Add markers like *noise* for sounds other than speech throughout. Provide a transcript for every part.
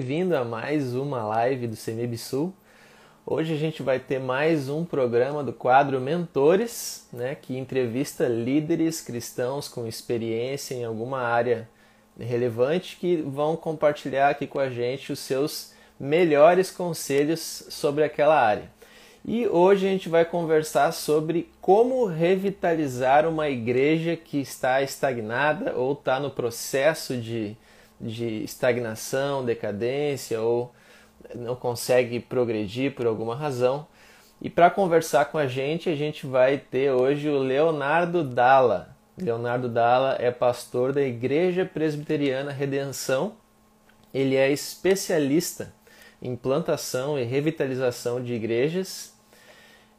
Bem-vindo a mais uma live do CEMIB Sul. Hoje a gente vai ter mais um programa do quadro Mentores, né, que entrevista líderes cristãos com experiência em alguma área relevante que vão compartilhar aqui com a gente os seus melhores conselhos sobre aquela área. E hoje a gente vai conversar sobre como revitalizar uma igreja que está estagnada ou está no processo de, de estagnação, decadência ou não consegue progredir por alguma razão. E para conversar com a gente, a gente vai ter hoje o Leonardo Dalla. Leonardo Dalla é pastor da Igreja Presbiteriana Redenção. Ele é especialista em plantação e revitalização de igrejas.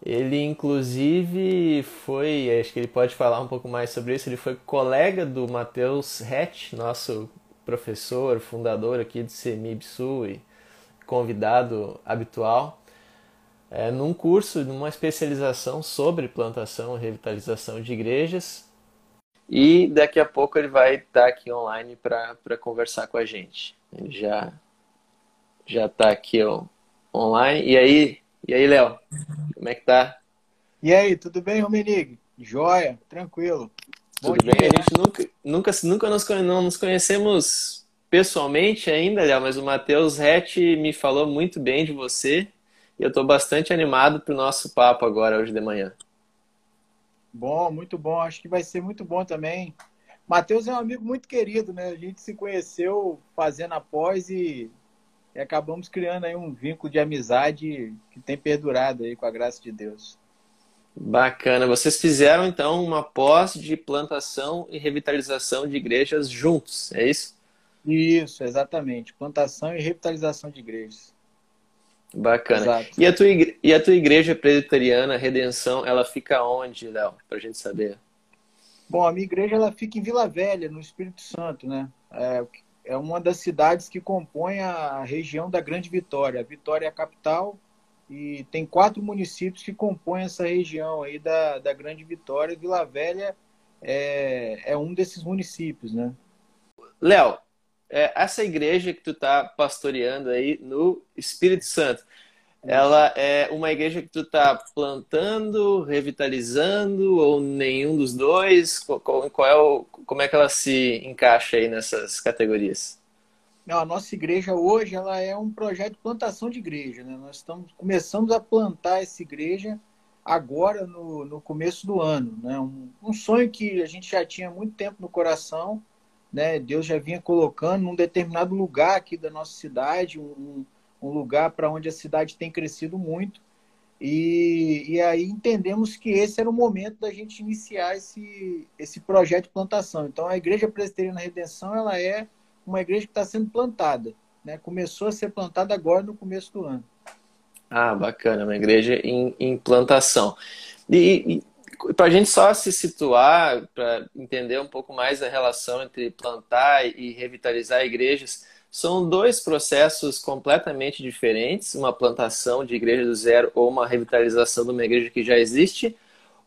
Ele, inclusive, foi, acho que ele pode falar um pouco mais sobre isso, ele foi colega do Matheus Hatch, nosso professor, fundador aqui do CEMIB Sul e convidado habitual, é, num curso, numa especialização sobre plantação e revitalização de igrejas. E daqui a pouco ele vai estar aqui online para conversar com a gente. Ele já já está aqui ó, online. E aí, e aí, Léo? Como é que tá? E aí, tudo bem, Romenig? Joia, tranquilo. Bom tudo dia, bem? A gente nunca, nunca, nunca nos, não nos conhecemos pessoalmente ainda, Léo, mas o Matheus Rett me falou muito bem de você e eu estou bastante animado para o nosso papo agora, hoje de manhã. Bom, muito bom. Acho que vai ser muito bom também. Matheus é um amigo muito querido, né? A gente se conheceu fazendo a pós e e acabamos criando aí um vínculo de amizade que tem perdurado aí com a graça de Deus. Bacana. Vocês fizeram então uma pós de plantação e revitalização de igrejas juntos, é isso? Isso, exatamente. Plantação e revitalização de igrejas. Bacana. E a, tua igreja, e a tua igreja presbiteriana, Redenção, ela fica onde, Léo? Para a gente saber. Bom, a minha igreja ela fica em Vila Velha, no Espírito Santo, né? É, é uma das cidades que compõe a região da Grande Vitória. A Vitória é a capital e tem quatro municípios que compõem essa região aí da, da Grande Vitória. Vila Velha é, é um desses municípios, né? Léo, é, essa igreja que tu está pastoreando aí no Espírito Santo, ela é uma igreja que tu está plantando, revitalizando ou nenhum dos dois? Qual, qual é o, como é que ela se encaixa aí nessas categorias? Não, a nossa igreja hoje ela é um projeto de plantação de igreja. Né? Nós estamos começamos a plantar essa igreja agora no, no começo do ano. Né? Um, um sonho que a gente já tinha muito tempo no coração. Né? Deus já vinha colocando num determinado lugar aqui da nossa cidade, um, um lugar para onde a cidade tem crescido muito. E, e aí entendemos que esse era o momento da gente iniciar esse, esse projeto de plantação. Então, a Igreja Presbiteriana Redenção ela é uma igreja que está sendo plantada. Né? Começou a ser plantada agora no começo do ano. Ah, bacana, uma igreja em, em plantação. E, e para a gente só se situar, para entender um pouco mais a relação entre plantar e revitalizar igrejas, são dois processos completamente diferentes, uma plantação de igreja do zero ou uma revitalização de uma igreja que já existe,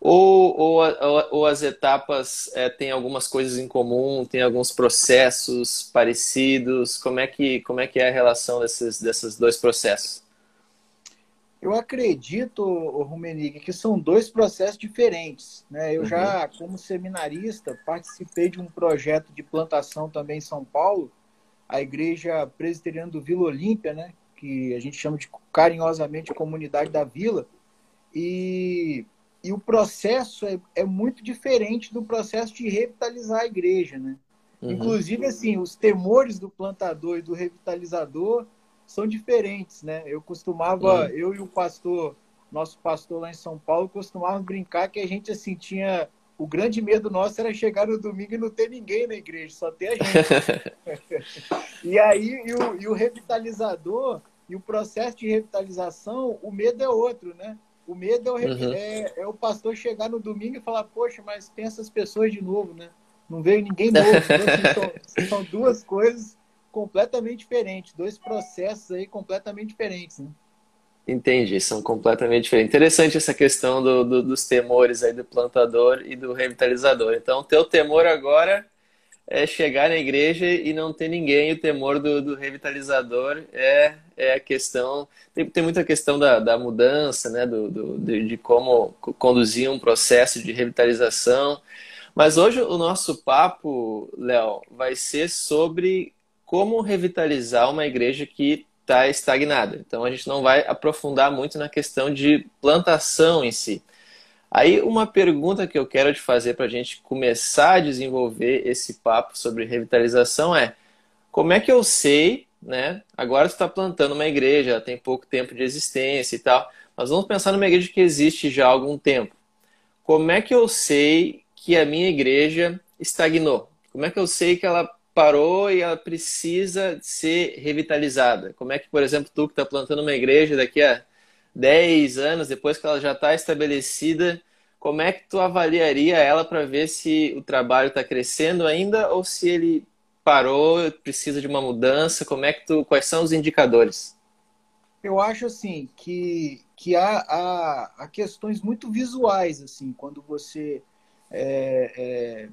ou, ou, ou as etapas é, têm algumas coisas em comum, tem alguns processos parecidos? Como é que, como é, que é a relação desses, desses dois processos? Eu acredito, Rumenig, que são dois processos diferentes. Né? Eu uhum. já, como seminarista, participei de um projeto de plantação também em São Paulo, a igreja presbiteriana do Vila Olímpia, né? que a gente chama de carinhosamente comunidade da Vila, e, e o processo é, é muito diferente do processo de revitalizar a igreja. Né? Uhum. Inclusive, assim, os temores do plantador e do revitalizador são diferentes. Né? Eu costumava, uhum. eu e o pastor, nosso pastor lá em São Paulo, costumava brincar que a gente assim tinha o grande medo nosso era chegar no domingo e não ter ninguém na igreja, só ter a gente. *laughs* e aí, e o, e o revitalizador, e o processo de revitalização, o medo é outro, né? O medo é o, uhum. é, é o pastor chegar no domingo e falar, poxa, mas tem essas pessoas de novo, né? Não veio ninguém novo. Então, *laughs* são, são duas coisas completamente diferentes, dois processos aí completamente diferentes, né? Entendi, são completamente diferentes. Interessante essa questão do, do, dos temores aí do plantador e do revitalizador. Então, teu temor agora é chegar na igreja e não ter ninguém, o temor do, do revitalizador é, é a questão. Tem, tem muita questão da, da mudança, né? Do, do de, de, como conduzir um processo de revitalização. Mas hoje o nosso papo, Léo, vai ser sobre como revitalizar uma igreja que está estagnada. Então a gente não vai aprofundar muito na questão de plantação em si. Aí, uma pergunta que eu quero te fazer para a gente começar a desenvolver esse papo sobre revitalização é: como é que eu sei, né? Agora você está plantando uma igreja, tem pouco tempo de existência e tal, mas vamos pensar numa igreja que existe já há algum tempo. Como é que eu sei que a minha igreja estagnou? Como é que eu sei que ela parou e ela precisa ser revitalizada? Como é que, por exemplo, tu que está plantando uma igreja daqui a 10 anos, depois que ela já está estabelecida, como é que tu avaliaria ela para ver se o trabalho está crescendo ainda ou se ele parou, precisa de uma mudança? Como é que tu, quais são os indicadores? Eu acho assim que, que há, há, há questões muito visuais assim quando você é, é,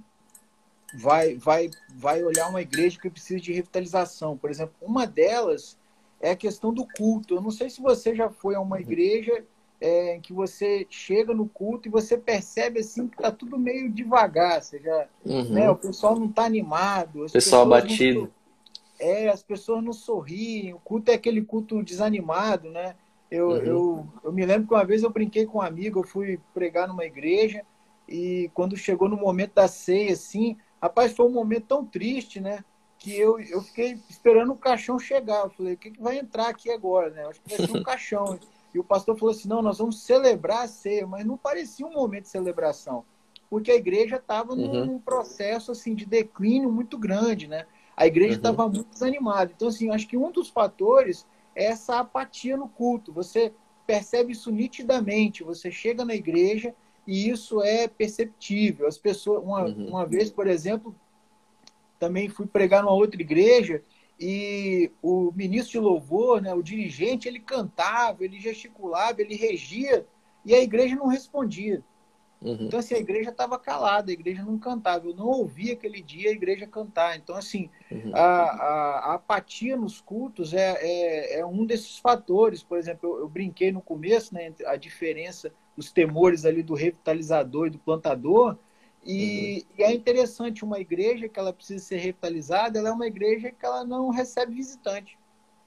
vai, vai, vai olhar uma igreja que precisa de revitalização. Por exemplo, uma delas é a questão do culto. Eu não sei se você já foi a uma uhum. igreja é, que você chega no culto e você percebe assim que tá tudo meio devagar, seja, uhum. né, o pessoal não está animado, as pessoal abatido. Não, é, as pessoas não sorriem, o culto é aquele culto desanimado, né? Eu, uhum. eu, eu me lembro que uma vez eu brinquei com um amigo, eu fui pregar numa igreja e quando chegou no momento da ceia, assim, rapaz, foi um momento tão triste, né? que eu, eu fiquei esperando o caixão chegar. Eu falei, o que, que vai entrar aqui agora? Né? acho que vai ser um *laughs* caixão. E o pastor falou assim: não, nós vamos celebrar a ceia, mas não parecia um momento de celebração, porque a igreja estava uhum. num processo assim de declínio muito grande, né? A igreja estava uhum. muito desanimada. Então, assim, acho que um dos fatores é essa apatia no culto. Você percebe isso nitidamente. Você chega na igreja e isso é perceptível. As pessoas, uma, uhum. uma vez, por exemplo, também fui pregar numa outra igreja e o ministro de louvor, né, o dirigente, ele cantava, ele gesticulava, ele regia e a igreja não respondia. Uhum. Então, assim, a igreja estava calada, a igreja não cantava. Eu não ouvi aquele dia a igreja cantar. Então, assim, uhum. a, a, a, apatia nos cultos é, é, é, um desses fatores. Por exemplo, eu, eu brinquei no começo, né, a diferença, os temores ali do revitalizador e do plantador. E, uhum. e, é interessante, uma igreja que ela precisa ser revitalizada, ela é uma igreja que ela não recebe visitante.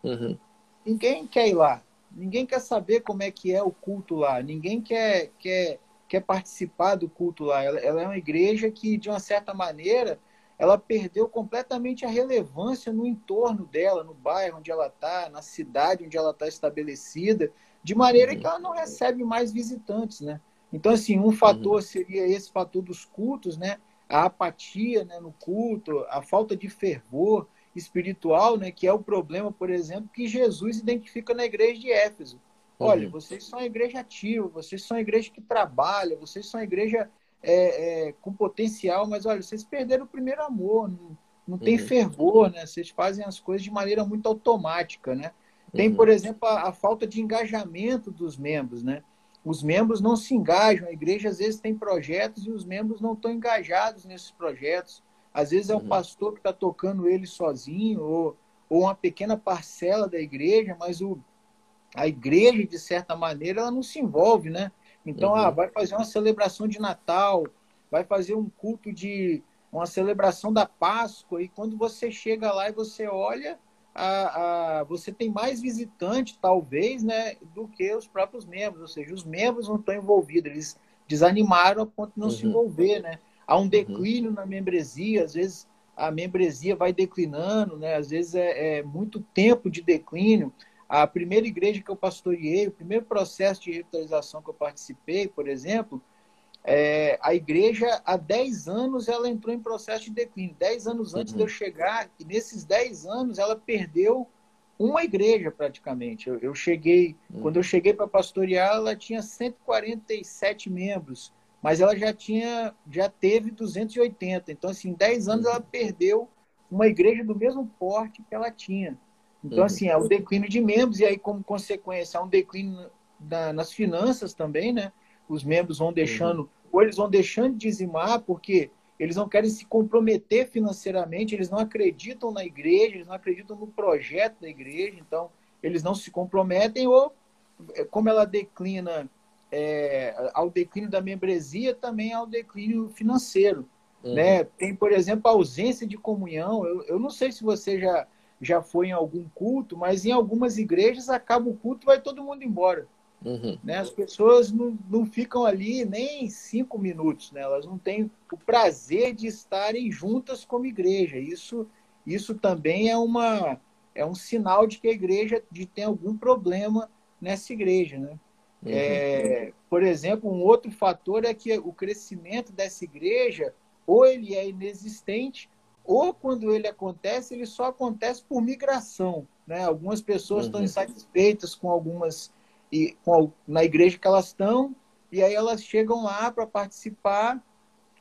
Uhum. Ninguém quer ir lá. Ninguém quer saber como é que é o culto lá. Ninguém quer, quer, quer participar do culto lá. Ela, ela é uma igreja que, de uma certa maneira, ela perdeu completamente a relevância no entorno dela, no bairro onde ela está, na cidade onde ela está estabelecida, de maneira uhum. que ela não recebe mais visitantes, né? Então, assim, um fator uhum. seria esse fator dos cultos, né? A apatia né, no culto, a falta de fervor espiritual, né? Que é o problema, por exemplo, que Jesus identifica na igreja de Éfeso. Olha, uhum. vocês são a igreja ativa, vocês são a igreja que trabalha, vocês são a igreja é, é, com potencial, mas olha, vocês perderam o primeiro amor, não, não tem uhum. fervor, né? Vocês fazem as coisas de maneira muito automática, né? Tem, uhum. por exemplo, a, a, falta de engajamento dos membros, né? Os membros não se engajam. A igreja às vezes tem projetos e os membros não estão engajados nesses projetos. Às vezes é o uhum. pastor que está tocando ele sozinho ou, ou uma pequena parcela da igreja, mas o, a igreja, de certa maneira, ela não se envolve, né? Então, uhum. ah, vai fazer uma celebração de Natal, vai fazer um culto de uma celebração da Páscoa, e quando você chega lá e você olha, a, a, você tem mais visitante, talvez, né, do que os próprios membros. Ou seja, os membros não estão envolvidos, eles desanimaram a ponto de não uhum. se envolver, né? Há um uhum. declínio uhum. na membresia, às vezes a membresia vai declinando, né? Às vezes é, é, muito tempo de declínio. A primeira igreja que eu pastoreei, o primeiro processo de revitalização que eu participei, por exemplo, é, a igreja, há 10 anos, ela entrou em processo de declínio. 10 anos antes uhum. de eu chegar, e nesses 10 anos ela perdeu uma igreja praticamente. Eu, eu cheguei, uhum. quando eu cheguei para pastorear, ela tinha 147 membros, mas ela já tinha, já teve 280. Então, assim, em 10 anos uhum. ela perdeu uma igreja do mesmo porte que ela tinha. Então, uhum. assim, é o declínio de membros, e aí, como consequência, há um declínio da, nas finanças também, né? Os membros vão deixando, uhum. ou eles vão deixando de dizimar, porque eles não querem se comprometer financeiramente, eles não acreditam na igreja, eles não acreditam no projeto da igreja, então eles não se comprometem ou é, como ela declina é, ao declínio da membresia, também ao declínio financeiro. Uhum. Né? Tem, por exemplo, a ausência de comunhão. Eu, eu não sei se você já, já foi em algum culto, mas em algumas igrejas acaba o culto e vai todo mundo embora. Uhum. Né? As pessoas não, não ficam ali nem cinco minutos, né? elas não têm o prazer de estarem juntas como igreja. Isso, isso também é, uma, é um sinal de que a igreja de, tem algum problema nessa igreja. Né? Uhum. É, por exemplo, um outro fator é que o crescimento dessa igreja ou ele é inexistente, ou quando ele acontece, ele só acontece por migração. Né? Algumas pessoas uhum. estão insatisfeitas com algumas e com, na igreja que elas estão, e aí elas chegam lá para participar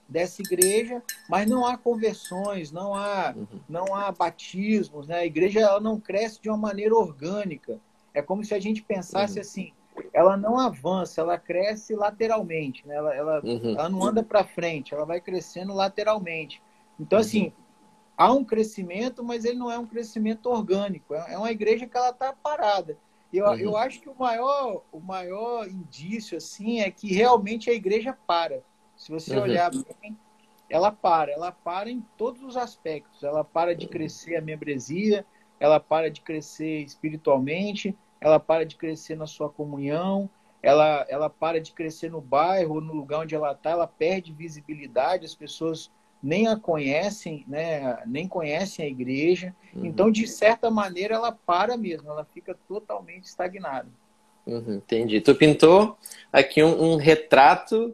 dessa igreja, mas não há conversões, não há, uhum. não há batismos, né? A igreja ela não cresce de uma maneira orgânica. É como se a gente pensasse uhum. assim, ela não avança, ela cresce lateralmente, né? Ela, ela, uhum. ela não anda para frente, ela vai crescendo lateralmente. Então, uhum. assim, há um crescimento, mas ele não é um crescimento orgânico. É, é uma igreja que ela está parada. Eu, uhum. eu acho que o maior, o maior indício assim é que realmente a igreja para. Se você uhum. olhar bem, ela para. Ela para em todos os aspectos. Ela para de crescer a membresia, ela para de crescer espiritualmente, ela para de crescer na sua comunhão, ela, ela para de crescer no bairro, no lugar onde ela está, ela perde visibilidade, as pessoas nem a conhecem, né? nem conhecem a igreja. Uhum. Então, de certa maneira, ela para mesmo, ela fica totalmente estagnada. Uhum, entendi. Tu pintou aqui um, um, retrato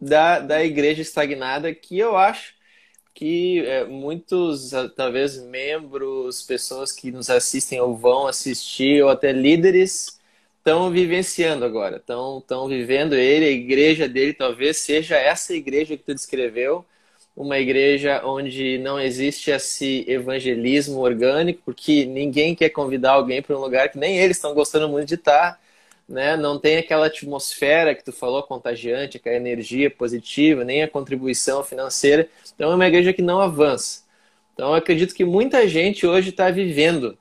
da, da igreja estagnada que eu acho que é, muitos, talvez, membros, pessoas que nos assistem ou vão assistir, ou até líderes, estão vivenciando agora. Estão vivendo ele, a igreja dele talvez seja essa igreja que tu descreveu, uma igreja onde não existe esse evangelismo orgânico, porque ninguém quer convidar alguém para um lugar que nem eles estão gostando muito de estar, né? Não tem aquela atmosfera que tu falou contagiante, aquela energia positiva, nem a contribuição financeira. Então é uma igreja que não avança. Então eu acredito que muita gente hoje está vivendo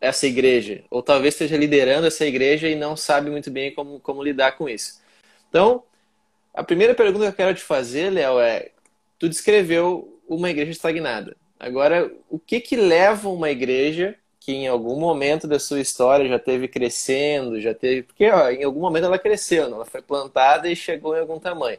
essa igreja, ou talvez esteja liderando essa igreja e não sabe muito bem como, como lidar com isso. Então, a primeira pergunta que eu quero te fazer, Léo, é tu descreveu uma igreja estagnada. Agora, o que que leva uma igreja que em algum momento da sua história já teve crescendo, já teve, porque ó, em algum momento ela cresceu, ela foi plantada e chegou em algum tamanho.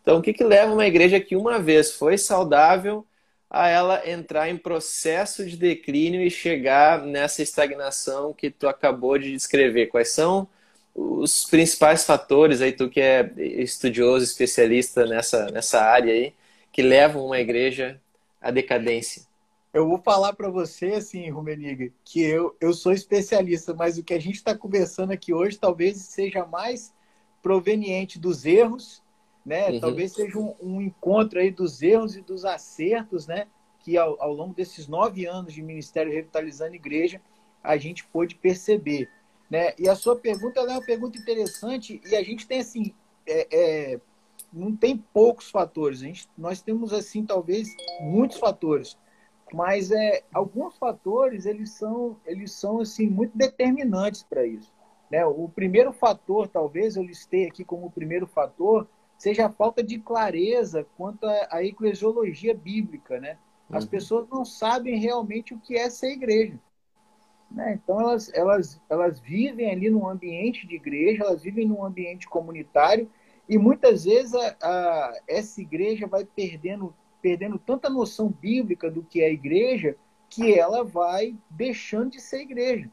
Então, o que que leva uma igreja que uma vez foi saudável a ela entrar em processo de declínio e chegar nessa estagnação que tu acabou de descrever? Quais são os principais fatores aí, tu que é estudioso, especialista nessa, nessa área aí, que levam uma igreja à decadência? Eu vou falar para você, assim, Rumeniga, que eu, eu sou especialista, mas o que a gente está conversando aqui hoje talvez seja mais proveniente dos erros, né? Uhum. Talvez seja um, um, encontro aí dos erros e dos acertos, né? Que ao, ao longo desses nove anos de Ministério Revitalizando Igreja, a gente pôde perceber, né? E a sua pergunta é uma pergunta interessante e a gente tem, assim, é, é não tem poucos fatores. A gente, nós temos, assim, talvez muitos fatores. Mas é, alguns fatores, eles são, eles são assim, muito determinantes para isso. Né? O primeiro fator, talvez, eu listei aqui como o primeiro fator, seja a falta de clareza quanto à eclesiologia bíblica. Né? As uhum. pessoas não sabem realmente o que é ser igreja. Né? Então, elas, elas, elas vivem ali num ambiente de igreja, elas vivem num ambiente comunitário, e muitas vezes a, a, essa igreja vai perdendo, perdendo tanta noção bíblica do que é igreja que ela vai deixando de ser igreja.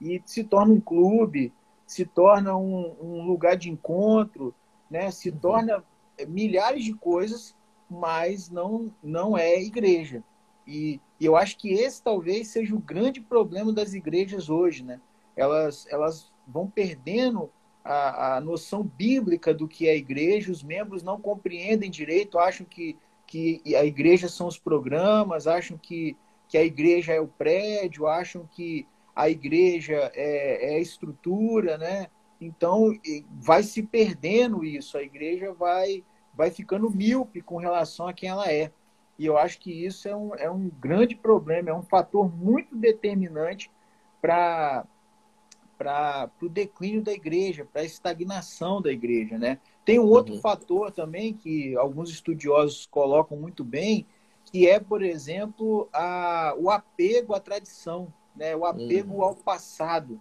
E se torna um clube, se torna um, um lugar de encontro, né? se uhum. torna milhares de coisas, mas não, não é igreja. E, e, eu acho que esse talvez seja o grande problema das igrejas hoje. Né? Elas, elas vão perdendo a, a noção bíblica do que é igreja, os membros não compreendem direito, acham que, que a igreja são os programas, acham que, que a igreja é o prédio, acham que a igreja é, é a estrutura, né? Então, vai se perdendo isso, a igreja vai vai ficando míope com relação a quem ela é. E eu acho que isso é um, é um grande problema, é um fator muito determinante para para o declínio da igreja, para a estagnação da igreja, né? Tem um outro uhum. fator também que alguns estudiosos colocam muito bem, que é, por exemplo, a, o apego à tradição, né? O apego uhum. ao passado,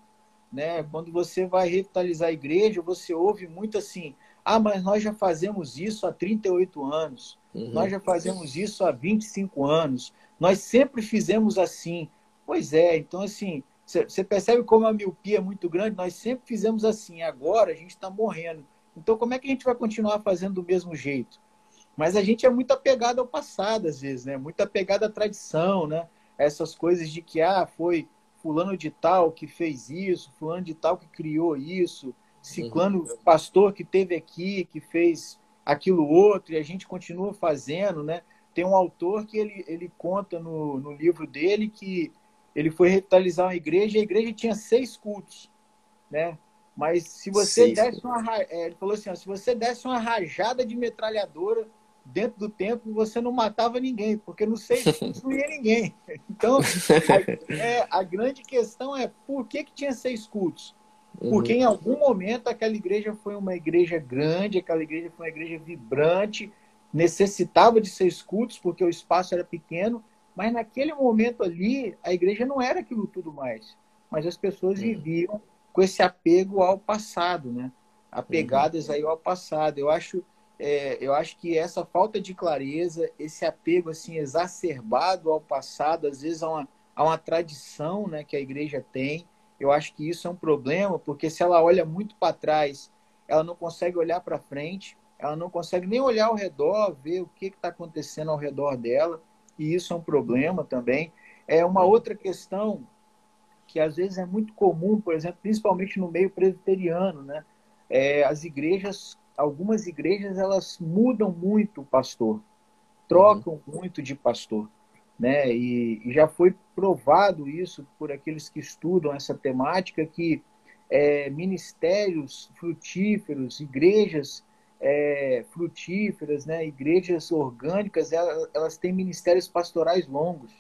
né? Quando você vai revitalizar a igreja, você ouve muito assim: "Ah, mas nós já fazemos isso há 38 anos. Uhum. Nós já fazemos isso há 25 anos. Nós sempre fizemos assim". Pois é, então assim, você percebe como a miopia é muito grande? Nós sempre fizemos assim, agora a gente está morrendo. Então, como é que a gente vai continuar fazendo do mesmo jeito? Mas a gente é muito apegado ao passado, às vezes, né? Muito apegado à tradição, né? Essas coisas de que, ah, foi fulano de tal que fez isso, fulano de tal que criou isso, ciclano uhum. pastor que teve aqui, que fez aquilo outro, e a gente continua fazendo, né? Tem um autor que ele, ele conta no, no livro dele que ele foi revitalizar uma igreja e a igreja tinha seis cultos, né? Mas se você seis. desse uma, é, ele falou assim, ó, se você desse uma rajada de metralhadora dentro do templo, você não matava ninguém, porque no seis *laughs* cultos não ia ninguém. *laughs* Então, a, é, a grande questão é por que, que tinha seis cultos? Porque uhum. em algum momento aquela igreja foi uma igreja grande, aquela igreja foi uma igreja vibrante, necessitava de seis cultos porque o espaço era pequeno, mas naquele momento ali, a igreja não era aquilo tudo mais. Mas as pessoas uhum. viviam com esse apego ao passado, né? Apegadas uhum. aí ao passado. Eu acho, é, eu acho que essa falta de clareza, esse apego assim exacerbado ao passado, às vezes a uma, a uma tradição né, que a igreja tem, eu acho que isso é um problema, porque se ela olha muito para trás, ela não consegue olhar para frente, ela não consegue nem olhar ao redor, ver o que está acontecendo ao redor dela e isso é um problema também. É uma outra questão que às vezes é muito comum, por exemplo, principalmente no meio presbiteriano, né? É, as igrejas, algumas igrejas, elas mudam muito o pastor, trocam uhum. muito de pastor, né? E, e, já foi provado isso por aqueles que estudam essa temática que é, ministérios frutíferos, igrejas é, frutíferas, né? igrejas orgânicas, elas, elas têm ministérios pastorais longos.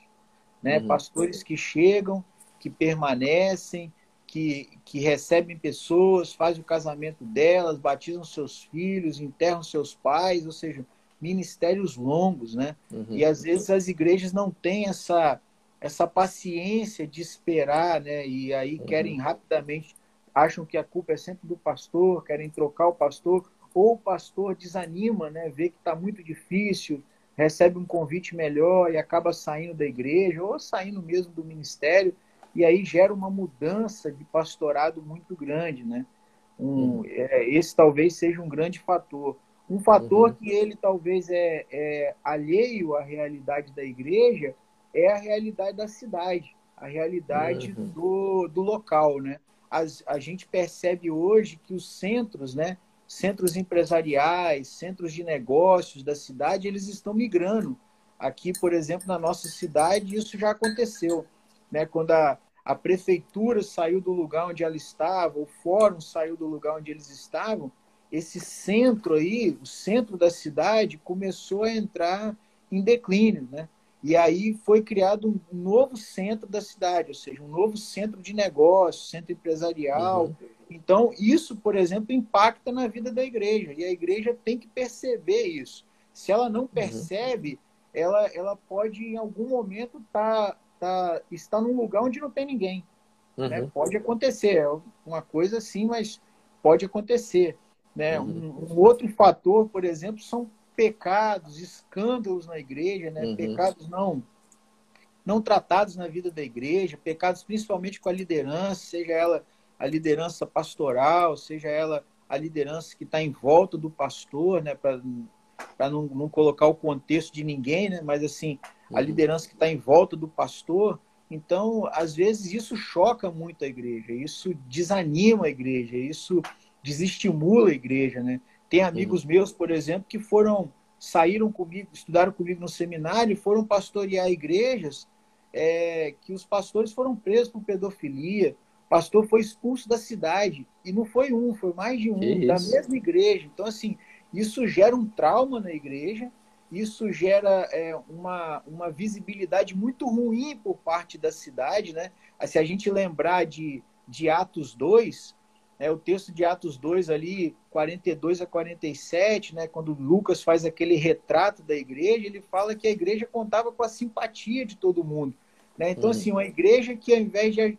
Né? Uhum. Pastores que chegam, que permanecem, que, que recebem pessoas, fazem o casamento delas, batizam seus filhos, enterram seus pais, ou seja, ministérios longos, né? Uhum. E às vezes as igrejas não têm essa, essa paciência de esperar, né? E aí uhum. querem rapidamente, acham que a culpa é sempre do pastor, querem trocar o pastor, ou o pastor desanima, né, vê que está muito difícil, recebe um convite melhor e acaba saindo da igreja ou saindo mesmo do ministério e aí gera uma mudança de pastorado muito grande, né? Um, uhum. é, esse talvez seja um grande fator. Um fator uhum. que ele talvez é, é, alheio à realidade da igreja é a realidade da cidade, a realidade uhum. do, do local, né? As, a gente percebe hoje que os centros, né? Centros empresariais, centros de negócios da cidade, eles estão migrando. Aqui, por exemplo, na nossa cidade, isso já aconteceu. Né? Quando a, a prefeitura saiu do lugar onde ela estava, o fórum saiu do lugar onde eles estavam, esse centro aí, o centro da cidade, começou a entrar em declínio. Né? E aí foi criado um novo centro da cidade, ou seja, um novo centro de negócio, centro empresarial. Uhum então, isso, por exemplo, impacta na vida da igreja. E a igreja tem que perceber isso. Se ela não uhum. percebe, uhum. ela, ela pode, em algum momento, tá, tá, estar num lugar onde não tem ninguém. Né? Uhum. Né? Pode acontecer. É uma coisa assim, mas pode acontecer. Né? Uhum. Um, um, outro fator, por exemplo, são pecados, escândalos na igreja, né? Uhum. pecados não não tratados na vida da igreja, pecados principalmente com a liderança, seja ela a liderança pastoral, seja ela a liderança que está em volta do pastor, né, para não, não colocar o contexto de ninguém, né, mas assim, a uhum. liderança que está em volta do pastor. Então, às vezes, isso choca muito a igreja, isso desanima a igreja, isso desestimula a igreja. Né? Tem amigos meus, por exemplo, que foram, saíram comigo, estudaram comigo no seminário e foram pastorear igrejas é, que os pastores foram presos por pedofilia, pastor foi expulso da cidade. E não foi um, foi mais de um, da mesma igreja. Então, assim, Isso gera um trauma na igreja, isso gera é, uma, uma visibilidade muito ruim por parte da cidade. Né? Se a gente lembrar de, de Atos 2, né, o texto de Atos 2 ali, 42 a 47, né, quando Lucas faz aquele retrato da igreja, ele fala que a igreja contava com a simpatia de todo mundo. Né? Então, uhum. assim, uma igreja que ao invés de...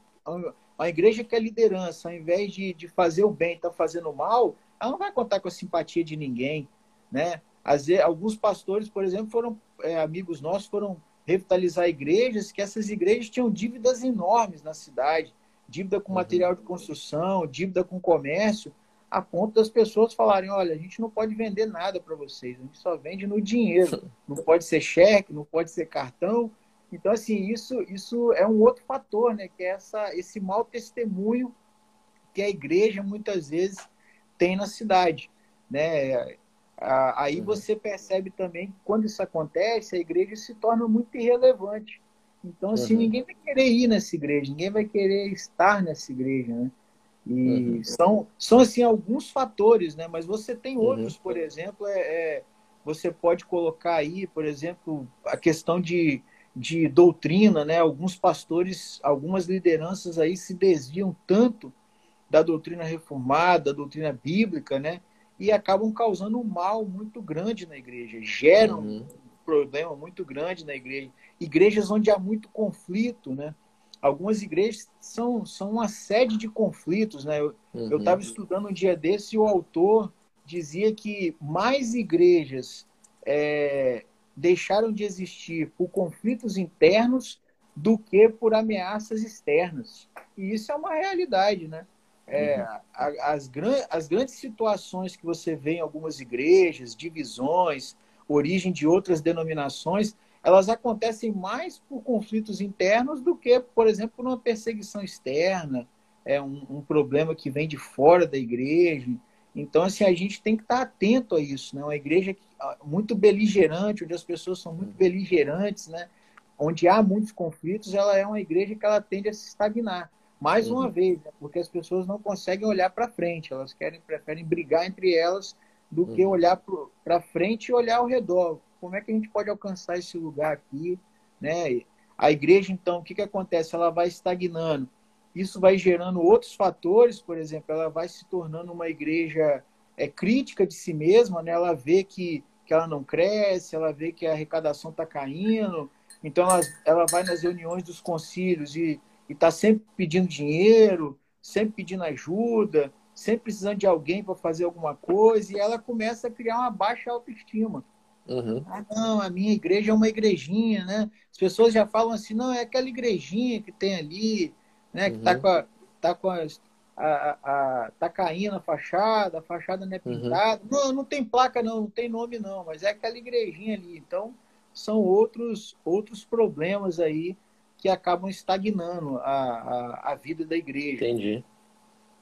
Uma igreja que é liderança, ao invés de, de fazer o bem, está fazendo o mal, ela não vai contar com a simpatia de ninguém, né? Às vezes, alguns pastores, por exemplo, foram é, amigos nossos, foram revitalizar igrejas, que essas igrejas tinham dívidas enormes na cidade, dívida com uhum. material de construção, dívida com comércio, a ponto das pessoas falarem, olha, a gente não pode vender nada para vocês, a gente só vende no dinheiro, não pode ser cheque, não pode ser cartão. Então, assim, isso, isso é um outro fator, né? Que é essa, esse mau testemunho que a igreja muitas vezes tem na cidade, né? Aí uhum. você percebe também que quando isso acontece, a igreja se torna muito irrelevante. Então, assim, uhum. ninguém vai querer ir nessa igreja, ninguém vai querer estar nessa igreja, né? E uhum. são, são, assim, alguns fatores, né? Mas você tem uhum. outros, por exemplo, é, é, você pode colocar aí, por exemplo, a questão de, de doutrina, né? Alguns pastores, algumas lideranças aí se desviam tanto da doutrina reformada, da doutrina bíblica, né? E acabam causando um mal muito grande na igreja, geram uhum. Problema muito grande na igreja. Igrejas onde há muito conflito, né? Algumas igrejas são, são uma sede de conflitos, né? Eu uhum. estava estudando um dia desse e o autor dizia que mais igrejas é, deixaram de existir por conflitos internos do que por ameaças externas. E isso é uma realidade, né? É, as, as grandes situações que você vê em algumas igrejas, divisões, origem de outras denominações, elas acontecem mais por conflitos internos do que, por exemplo, por uma perseguição externa, é um, um problema que vem de fora da igreja. Então, assim, a gente tem que estar atento a isso, né? Uma igreja muito beligerante, onde as pessoas são muito beligerantes, né? Onde há muitos conflitos, ela é uma igreja que ela tende a se estagnar. Mais uhum. uma vez, né? porque as pessoas não conseguem olhar para frente, elas querem, preferem brigar entre elas do uhum. que olhar para frente e olhar ao redor. Como é que a gente pode alcançar esse lugar aqui? Né? A igreja, então, o que, que acontece? Ela vai estagnando. Isso vai gerando outros fatores, por exemplo, ela vai se tornando uma igreja é, crítica de si mesma, né? ela vê que, que ela não cresce, ela vê que a arrecadação está caindo, então ela, ela vai nas reuniões dos concílios e e está sempre pedindo dinheiro, sempre pedindo ajuda, sempre precisando de alguém para fazer alguma coisa, e ela começa a criar uma baixa autoestima. Uhum. Ah, não, a minha igreja é uma igrejinha, né? As pessoas já falam assim, não, é aquela igrejinha que tem ali, né? Que está uhum. com a, tá com a, a, a, tá caindo a fachada, a fachada não é uhum. pintada. Uhum. Não, não tem placa não, não tem nome não, mas é aquela igrejinha ali. Então, são outros, outros problemas aí que acabam estagnando a, a, a vida da igreja. Entendi.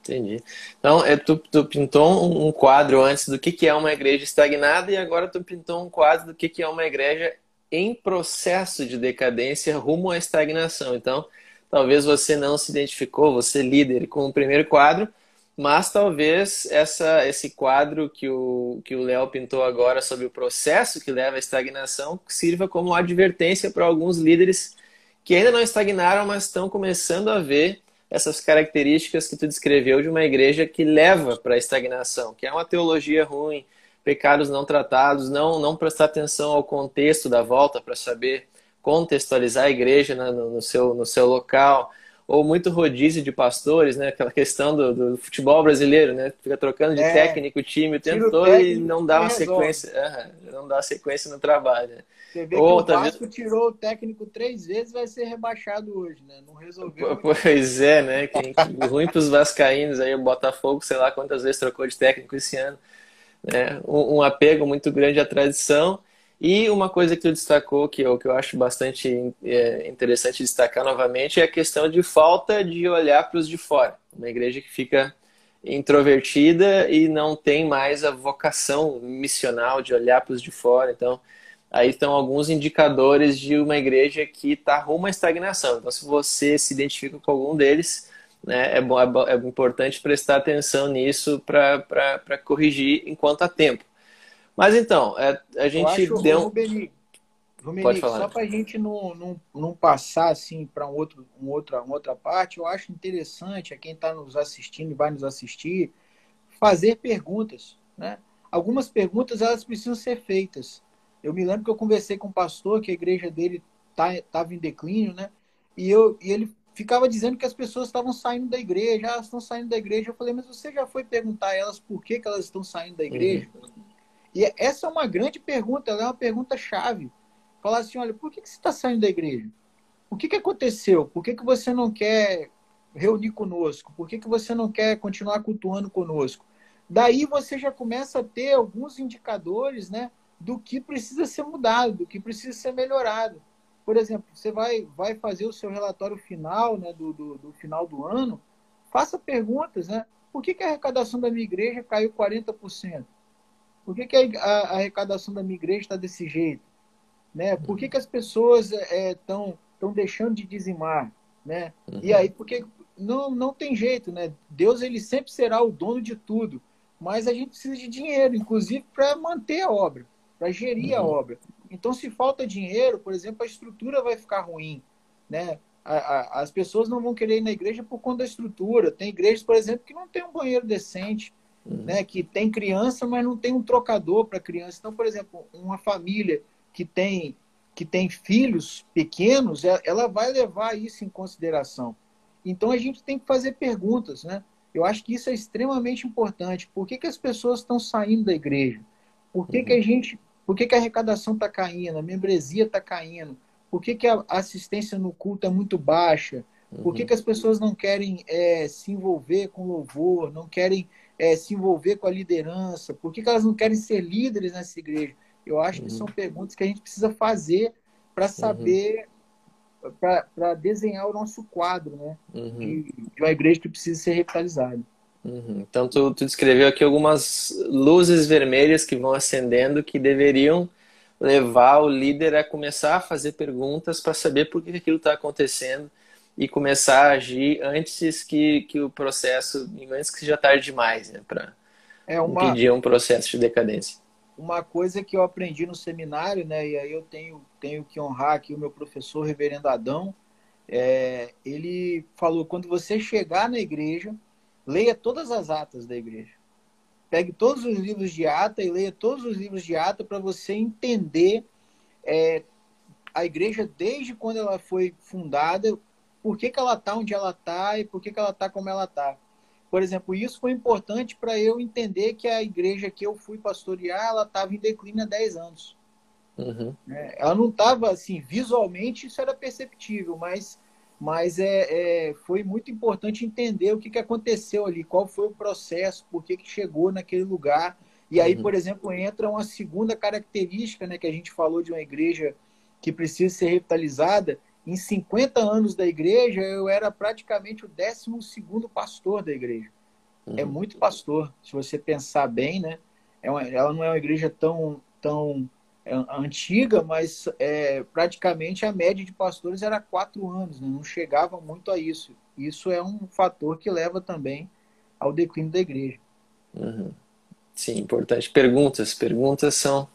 Entendi. Então, é, tu, tu pintou um quadro antes do que, que é uma igreja estagnada e agora tu pintou um quadro do que, que é uma igreja em processo de decadência rumo à estagnação. Então, talvez você não se identificou, você líder, com o primeiro quadro, mas talvez essa, esse quadro que o que o Léo pintou agora sobre o processo que leva à estagnação sirva como advertência para alguns líderes que ainda não estagnaram, mas estão começando a ver essas características que tu descreveu de uma igreja que leva para a estagnação, que é uma teologia ruim, pecados não tratados, não, não prestar atenção ao contexto da volta para saber contextualizar a igreja no, no, seu, no seu local, ou muito rodízio de pastores, né? Aquela questão do, do futebol brasileiro, né? Fica trocando de é, técnico o time o tempo todo e não dá uma sequência, uhum, não dá sequência no trabalho. Né? Você vê Ou, que o Vasco vez... tirou o técnico três vezes vai ser rebaixado hoje, né? Não resolveu. Pois é, né? Que, que ruim para os vascaínos aí, o Botafogo, sei lá quantas vezes trocou de técnico esse ano. Né? Um, um, apego muito grande à tradição. E uma coisa que tu destacou, que eu, que eu acho bastante é, interessante destacar novamente, é a questão de falta de olhar para os de fora. Uma igreja que fica introvertida e não tem mais a vocação missional de olhar para os de fora. Então, aí estão alguns indicadores de uma igreja que está rumo à estagnação. Então, se você se identifica com algum deles, né, é, bom, é, é importante prestar atenção nisso para corrigir enquanto há tempo. Mas então, é, a gente acho, deu. Rubeni, Rubeni, só para a gente não, não, não passar assim para um outro, um outra, uma outra parte, eu acho interessante a quem está nos assistindo e vai nos assistir fazer perguntas. Né? Algumas perguntas elas precisam ser feitas. Eu me lembro que eu conversei com um pastor que a igreja dele estava tá, em declínio, né? E, eu, e ele ficava dizendo que as pessoas estavam saindo da igreja, elas estão saindo da igreja. Eu falei, mas você já foi perguntar a elas por que, que elas estão saindo da igreja? Uhum. E essa é uma grande pergunta, ela é uma pergunta chave. Falar assim, olha, por que, que você está saindo da igreja? O que, que aconteceu? Por que, que você não quer reunir conosco? Por que, que você não quer continuar cultuando conosco? Daí você já começa a ter alguns indicadores né, do que precisa ser mudado, do que precisa ser melhorado. Por exemplo, você vai, vai fazer o seu relatório final, né, do, do, do final do ano, faça perguntas, né? Por que, que a arrecadação da minha igreja caiu 40%? Por que, que a, a, arrecadação da minha igreja está desse jeito? Né? Por que, que as pessoas estão é, deixando de dizimar? Né? Uhum. E aí, porque não, não tem jeito, né? Deus ele sempre será o dono de tudo, mas a gente precisa de dinheiro, inclusive para manter a obra, para gerir uhum. a obra. Então, se falta dinheiro, por exemplo, a estrutura vai ficar ruim, né? A, a, as pessoas não vão querer ir na igreja por conta da estrutura. Tem igrejas, por exemplo, que não tem um banheiro decente uhum. né, que tem criança, mas não tem um trocador para criança. Então, por exemplo, uma família que tem que tem filhos pequenos, ela vai levar isso em consideração. Então a gente tem que fazer perguntas, né? Eu acho que isso é extremamente importante. Por que, que as pessoas estão saindo da igreja? Por que, uhum. que a uhum. gente, por que, que a arrecadação está caindo, a membresia está caindo? Por que, que a assistência no culto é muito baixa? Por que, uhum. que as pessoas não querem é, se envolver com louvor, não querem é, se envolver com a liderança? Por que, que elas não querem ser líderes nessa igreja? Eu acho uhum. que são perguntas que a gente precisa fazer para uhum. saber, uhum. para desenhar o nosso quadro, né? Uhum. De, de, uma igreja que precisa ser revitalizada. Uhum. Então, tu, tu descreveu aqui algumas luzes vermelhas que vão acendendo que deveriam levar o líder a começar a fazer perguntas para saber por que aquilo está acontecendo e começar a agir antes que, que o processo, antes que seja tarde demais, né, para é uma, impedir um processo de decadência. Uma coisa que eu aprendi no seminário, né, e aí eu tenho, tenho que honrar aqui o meu professor, reverendo Adão, é, ele falou, quando você chegar na igreja, leia todas as atas da igreja. Pegue todos os livros de ata e leia todos os livros de ata para você entender é, a igreja desde quando ela foi fundada, por que, que ela está onde ela está e por que, que ela está como ela está. Por exemplo, isso foi importante para eu entender que a igreja que eu fui pastorear, ela estava em declínio há 10 anos. Uhum. É, ela não estava assim, visualmente isso era perceptível, mas, mas é, é, foi muito importante entender o que, que aconteceu ali, qual foi o processo, por que, que chegou naquele lugar. E aí, uhum. por exemplo, entra uma segunda característica né, que a gente falou de uma igreja que precisa ser revitalizada, em 50 anos da igreja, eu era praticamente o 12 pastor da igreja. É uhum. É muito pastor, se você pensar bem, né? É uma, ela não é uma igreja tão, tão é, antiga, mas é, praticamente a média de pastores era quatro anos, né? não chegava muito a isso. Isso é um fator que leva também ao declínio da igreja. Uhum. Sim, importante. Perguntas. Perguntas são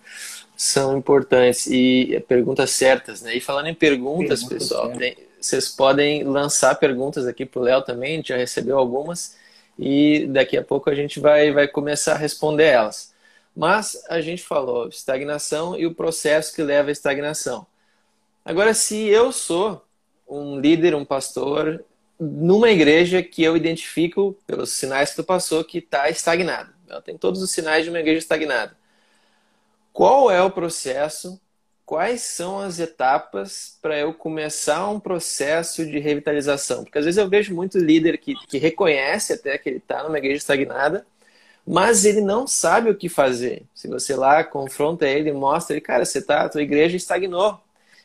são importantes e perguntas certas, né? E falando em perguntas, pessoal, tem, vocês podem lançar perguntas aqui para o Léo também, a gente já recebeu algumas e daqui a pouco a gente vai, vai começar a responder elas. Mas a gente falou estagnação e o processo que leva à estagnação. Agora, se eu sou um líder, um pastor, numa igreja que eu identifico pelos sinais que tu passou que está estagnada, tem todos os sinais de uma igreja estagnada qual é o processo, quais são as etapas para eu começar um processo de revitalização. Porque às vezes eu vejo muito líder que, que reconhece até que ele está numa igreja estagnada, mas ele não sabe o que fazer. Se você lá confronta ele, mostra ele, cara, você tá, a tua igreja estagnou.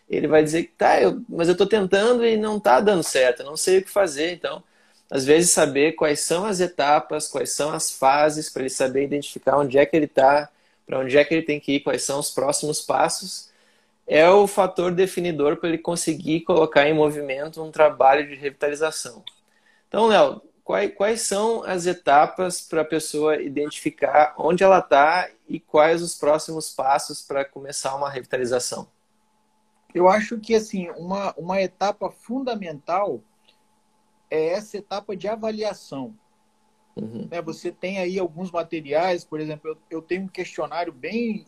Ele vai dizer que tá, eu, mas eu estou tentando e não está dando certo, eu não sei o que fazer. Então, às vezes saber quais são as etapas, quais são as fases para ele saber identificar onde é que ele está, para onde é que ele tem que ir, quais são os próximos passos, é o fator definidor para ele conseguir colocar em movimento um trabalho de revitalização. Então, Léo, quais, quais são as etapas para a pessoa identificar onde ela está e quais os próximos passos para começar uma revitalização? Eu acho que assim uma, uma etapa fundamental é essa etapa de avaliação. Uhum. Né, você tem aí alguns materiais, por exemplo, eu, eu tenho um questionário bem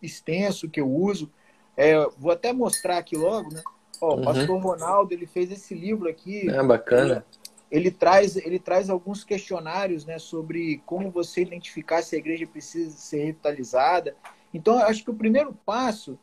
extenso que eu uso. É, vou até mostrar aqui logo, né? Ó, uhum. O pastor Ronaldo ele fez esse livro aqui. É bacana. Ele, ele, traz, ele traz alguns questionários né, sobre como você identificar se a igreja precisa ser revitalizada. Então, eu acho que o primeiro passo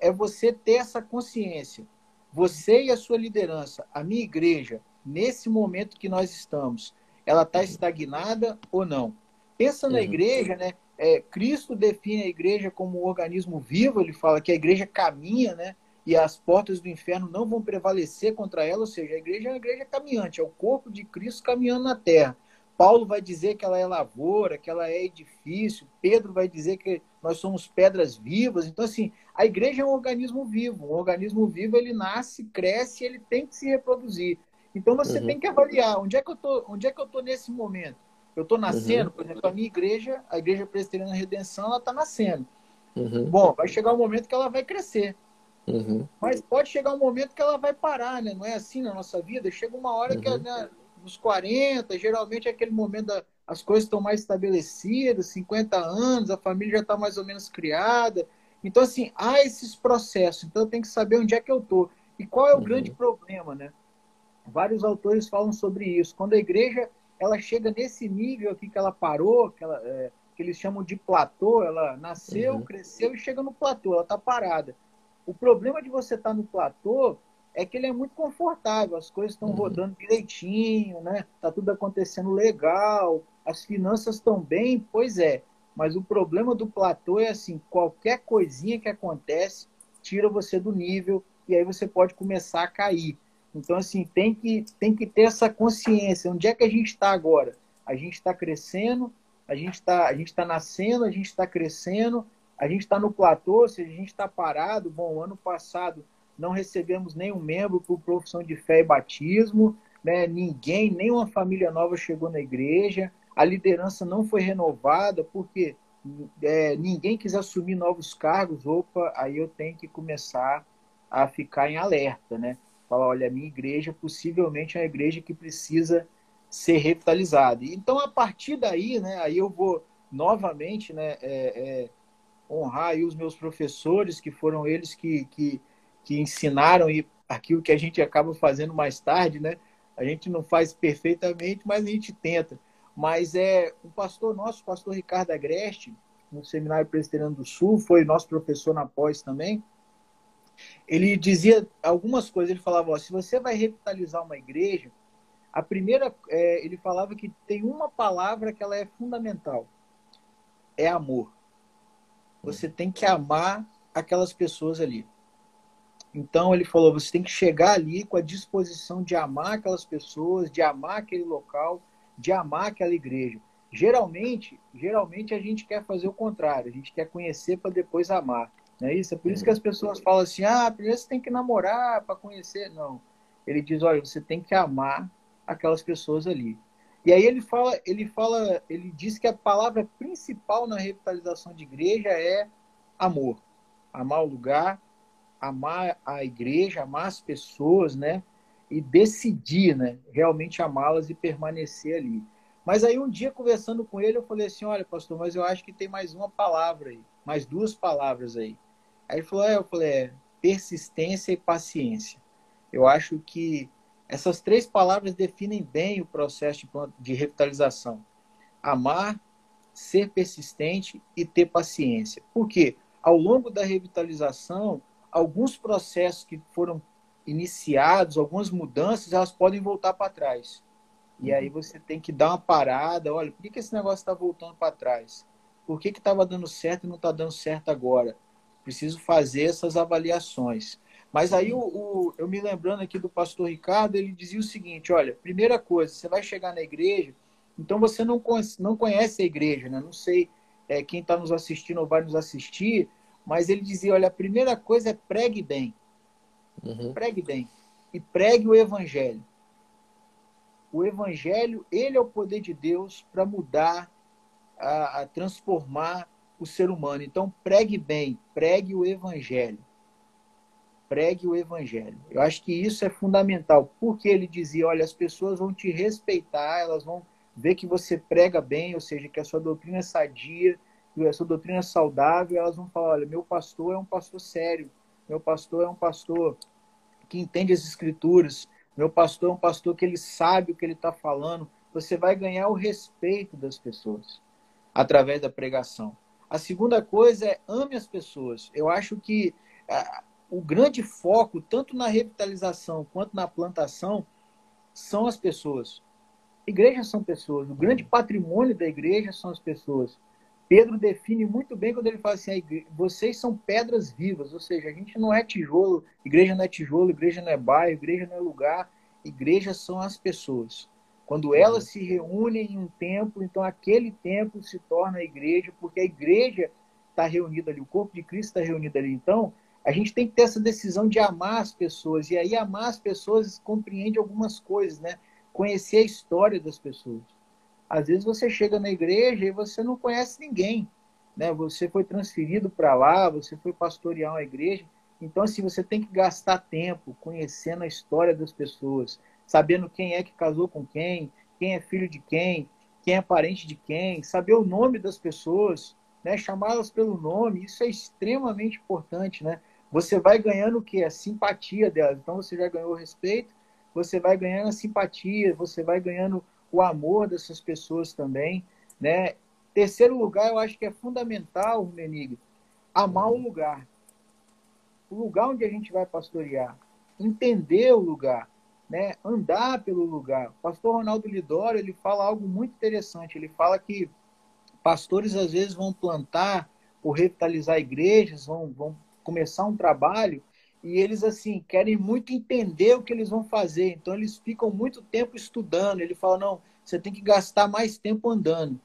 é você ter essa consciência. Você e a sua liderança, a minha igreja, nesse momento que nós estamos, ela está estagnada ou não? Pensa na uhum. igreja, né? É, Cristo define a igreja como um organismo vivo, ele fala que a igreja caminha, né? E as portas do inferno não vão prevalecer contra ela, ou seja, a igreja é uma igreja caminhante, é o corpo de Cristo caminhando na terra. Paulo vai dizer que ela é lavoura, que ela é edifício. Pedro vai dizer que nós somos pedras vivas. Então, assim, a igreja é um organismo vivo. Um organismo vivo, ele nasce, cresce, ele tem que se reproduzir. Então, você uhum. tem que avaliar onde é que eu tô, onde é que eu tô nesse momento. Eu estou nascendo, uhum. por exemplo, a minha igreja, a Igreja Presbiteriana Redenção, ela está nascendo. Uhum. Bom, vai chegar um momento que ela vai crescer. Uhum. Mas pode chegar um momento que ela vai parar, né? Não é assim na nossa vida. Chega uma hora que, uhum. né, nos 40, geralmente é aquele momento da, as coisas estão mais estabelecidas, 50 anos, a família já está mais ou menos criada. Então, assim, há esses processos. Então, eu tenho que saber onde é que eu estou. E qual é o uhum. grande problema, né? Vários autores falam sobre isso. Quando a igreja ela chega nesse nível aqui que ela parou, que, ela, é, que eles chamam de platô, ela nasceu, uhum. cresceu e chega no platô, ela está parada. O problema de você estar tá no platô é que ele é muito confortável, as coisas estão uhum. rodando direitinho, né? Tá tudo acontecendo legal, as finanças estão bem, pois é. Mas o problema do platô é assim, qualquer coisinha que acontece tira você do nível e aí você pode começar a cair. Então, assim, tem que, tem que ter essa consciência. Onde é que a gente está agora? A gente está crescendo, a gente está tá nascendo, a gente está crescendo, a gente está no platô, se a gente está parado. Bom, ano passado não recebemos nenhum membro por profissão de fé e batismo, né? ninguém, nenhuma família nova chegou na igreja, a liderança não foi renovada, porque é, ninguém quis assumir novos cargos. Opa, aí eu tenho que começar a ficar em alerta, né? Falar, olha, a minha igreja possivelmente é uma igreja que precisa ser revitalizada. Então, a partir daí, né, aí eu vou novamente né, é, é, honrar os meus professores, que foram eles que, que, que ensinaram e aquilo que a gente acaba fazendo mais tarde, né? A gente não faz perfeitamente, mas a gente tenta. Mas é o pastor nosso, o pastor Ricardo Agreste, no Seminário Presbiteriano do Sul, foi nosso professor na pós também ele dizia algumas coisas. Ele falava: ó, se você vai revitalizar uma igreja, a primeira, é, ele falava que tem uma palavra que ela é fundamental: é amor. Você tem que amar aquelas pessoas ali. Então ele falou: você tem que chegar ali com a disposição de amar aquelas pessoas, de amar aquele local, de amar aquela igreja. Geralmente, geralmente a gente quer fazer o contrário. A gente quer conhecer para depois amar. Não é isso? É por isso que as pessoas falam assim: ah, primeiro você tem que namorar para conhecer. Não. Ele diz: olha, você tem que amar aquelas pessoas ali. E aí ele fala, ele fala, ele diz que a palavra principal na revitalização de igreja é amor. Amar o lugar, amar a igreja, amar as pessoas, né? E decidir, né? Realmente amá-las e permanecer ali. Mas aí um dia conversando com ele, eu falei assim: olha, pastor, mas eu acho que tem mais uma palavra aí, mais duas palavras aí. Aí ele falou, é, eu falei, é, persistência e paciência. Eu acho que essas três palavras definem bem o processo de revitalização. Amar, ser persistente e ter paciência. Por quê? Ao longo da revitalização, alguns processos que foram iniciados, algumas mudanças, elas podem voltar para trás. E aí você tem que dar uma parada. Olha, por que, que esse negócio está voltando para trás? Por que estava dando certo e não está dando certo agora? Preciso fazer essas avaliações. Mas aí o, o, eu me lembrando aqui do pastor Ricardo, ele dizia o seguinte: olha, primeira coisa, você vai chegar na igreja, então você não, não conhece a igreja, né? Não sei é, quem está nos assistindo ou vai nos assistir, mas ele dizia: olha, a primeira coisa é pregue bem. Uhum. Pregue bem. E pregue o evangelho. o evangelho, ele é o poder de Deus para mudar, a, a, transformar o ser humano. Então, pregue bem, pregue o evangelho. Pregue o evangelho. Eu acho que isso é fundamental, porque ele dizia, olha, as pessoas vão te respeitar, elas vão ver que você prega bem, ou seja, que a sua doutrina é sadia, que a sua doutrina é saudável, elas vão falar, olha, meu pastor é um pastor sério, meu pastor é um pastor que entende as escrituras, meu pastor é um pastor que ele sabe o que ele está falando. Você vai ganhar o respeito das pessoas através da pregação. A segunda coisa é ame as pessoas. Eu acho que o grande foco, tanto na revitalização quanto na plantação, são as pessoas. Igrejas são pessoas. O grande patrimônio da igreja são as pessoas. Pedro define muito bem quando ele fala assim: vocês são pedras vivas, ou seja, a gente não é tijolo, igreja não é tijolo, igreja não é bairro, igreja não é lugar, igreja são as pessoas. Quando elas se reúnem em um templo, então aquele templo se torna a igreja, porque a igreja está reunida ali, o corpo de Cristo está reunido ali. Então, a gente tem que ter essa decisão de amar as pessoas, e aí amar as pessoas compreende algumas coisas, né? Conhecer a história das pessoas. Às vezes você chega na igreja e você não conhece ninguém, né? Você foi transferido para lá, você foi pastorear uma igreja, então assim você tem que gastar tempo conhecendo a história das pessoas, sabendo quem é que casou com quem, quem é filho de quem, quem é parente de quem, saber o nome das pessoas, né? Chamá-las pelo nome, isso é extremamente importante, né? Você vai ganhando o que? A simpatia delas. Então você já ganhou o respeito, você vai ganhando a simpatia, você vai ganhando o amor dessas pessoas também, né? Terceiro lugar, eu acho que é fundamental, Menig, amar o lugar. O lugar onde a gente vai pastorear, entender o lugar, né? Andar pelo lugar. O pastor Ronaldo Lidório, ele fala algo muito interessante. Ele fala que pastores às vezes vão plantar ou revitalizar igrejas, vão, vão começar um trabalho e eles assim querem muito entender o que eles vão fazer. Então eles ficam muito tempo estudando. Ele fala não, você tem que gastar mais tempo andando,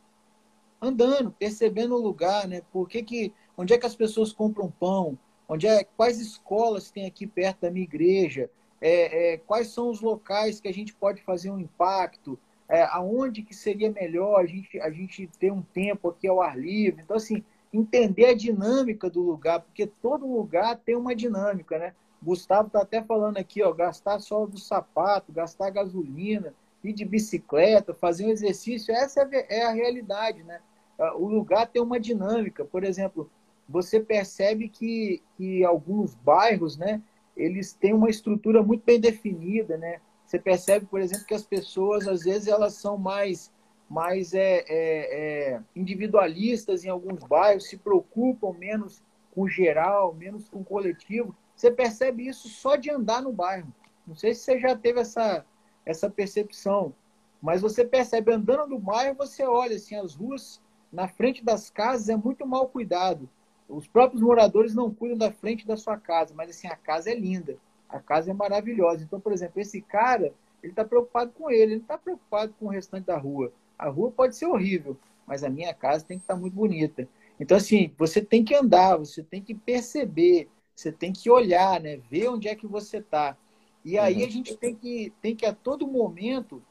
andando, percebendo o lugar, né? Por que que onde é que as pessoas compram pão? Onde é quais escolas tem aqui perto da minha igreja? É, é, quais são os locais que a gente pode fazer um impacto? É, aonde que seria melhor a gente a gente ter um tempo aqui ao ar livre? Então assim entender a dinâmica do lugar, porque todo lugar tem uma dinâmica, né? Gustavo está até falando aqui, ó, gastar só do sapato, gastar gasolina, ir de bicicleta, fazer um exercício, essa é a realidade, né? Ah, o lugar tem uma dinâmica. Por exemplo, você percebe que, que alguns bairros, né, eles têm uma estrutura muito bem definida, né? Você percebe, por exemplo, que as pessoas, às vezes, elas são mais mais é, é, é, individualistas em alguns bairros, se preocupam menos com geral, menos com coletivo. Você percebe isso só de andar no bairro. Não sei se você já teve essa, essa percepção, mas você percebe andando no bairro, você olha assim, as ruas na frente das casas é muito mal cuidado. Os próprios moradores não cuidam da frente da sua casa, mas assim, a casa é linda, a casa é maravilhosa. Então, por exemplo, esse cara, ele está preocupado com ele, ele não está preocupado com o restante da rua. A rua pode ser horrível, mas a minha casa tem que estar muito bonita. Então, assim, você tem que andar, você tem que perceber, você tem que olhar, né? Ver onde é que você está. E aí uhum. a gente tem que, tem que a todo momento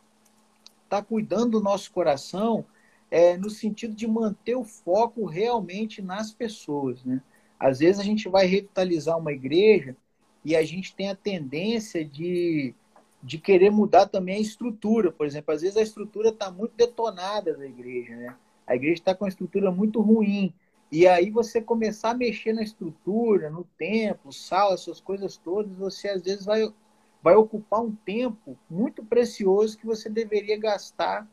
estar tá cuidando do nosso coração é, no sentido de manter o foco realmente nas pessoas, né? Às vezes a gente vai revitalizar uma igreja e a gente tem a tendência de de querer mudar também a estrutura. Por exemplo, às vezes a estrutura está muito detonada da igreja, né? A igreja está com uma estrutura muito ruim. E aí você começar a mexer na estrutura, no templo, sala, essas coisas todas, você às vezes vai, vai ocupar um tempo muito precioso que você deveria gastar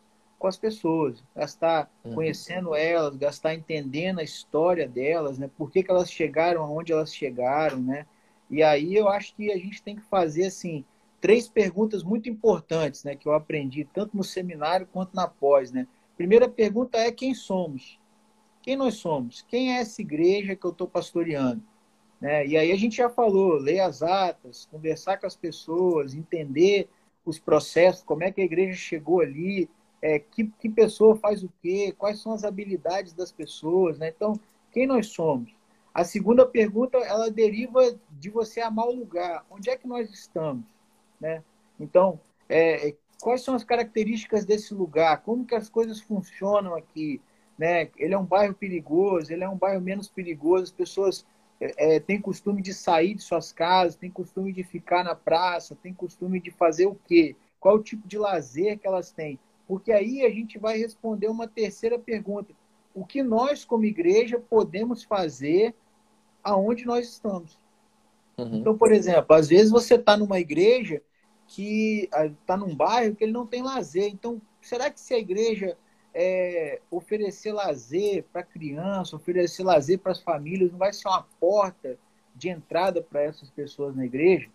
com as pessoas, gastar uhum. conhecendo elas, gastar entendendo a história delas, né? Por que, que elas chegaram aonde elas chegaram, né? E aí eu acho que a gente tem que fazer assim, três perguntas muito importantes, né, que eu aprendi tanto no seminário quanto na pós, né? Primeira pergunta é quem somos? Quem nós somos? Quem é essa igreja que eu estou pastoreando? Né? E aí a gente já falou, ler as atas, conversar com as pessoas, entender os processos, como é que a igreja chegou ali, é, que, que pessoa faz o quê, quais são as habilidades das pessoas, né? Então, quem nós somos? A segunda pergunta, ela deriva de você amar o lugar. Onde é que nós estamos? Né? Então, é, é, quais são as características desse lugar, como que as coisas funcionam aqui, né? Ele é um bairro perigoso, ele é um bairro menos perigoso, as pessoas é, é têm costume de sair de suas casas, têm costume de ficar na praça, têm costume de fazer o quê? Qual o tipo de lazer que elas têm? Porque aí a gente vai responder uma terceira pergunta. O que nós, como igreja, podemos fazer aonde nós estamos? Uhum. Então, por exemplo, às vezes você está numa igreja que está num bairro que ele não tem lazer. Então, será que se a igreja é, oferecer lazer para criança, oferecer lazer para as famílias, não vai ser uma porta de entrada para essas pessoas na igreja?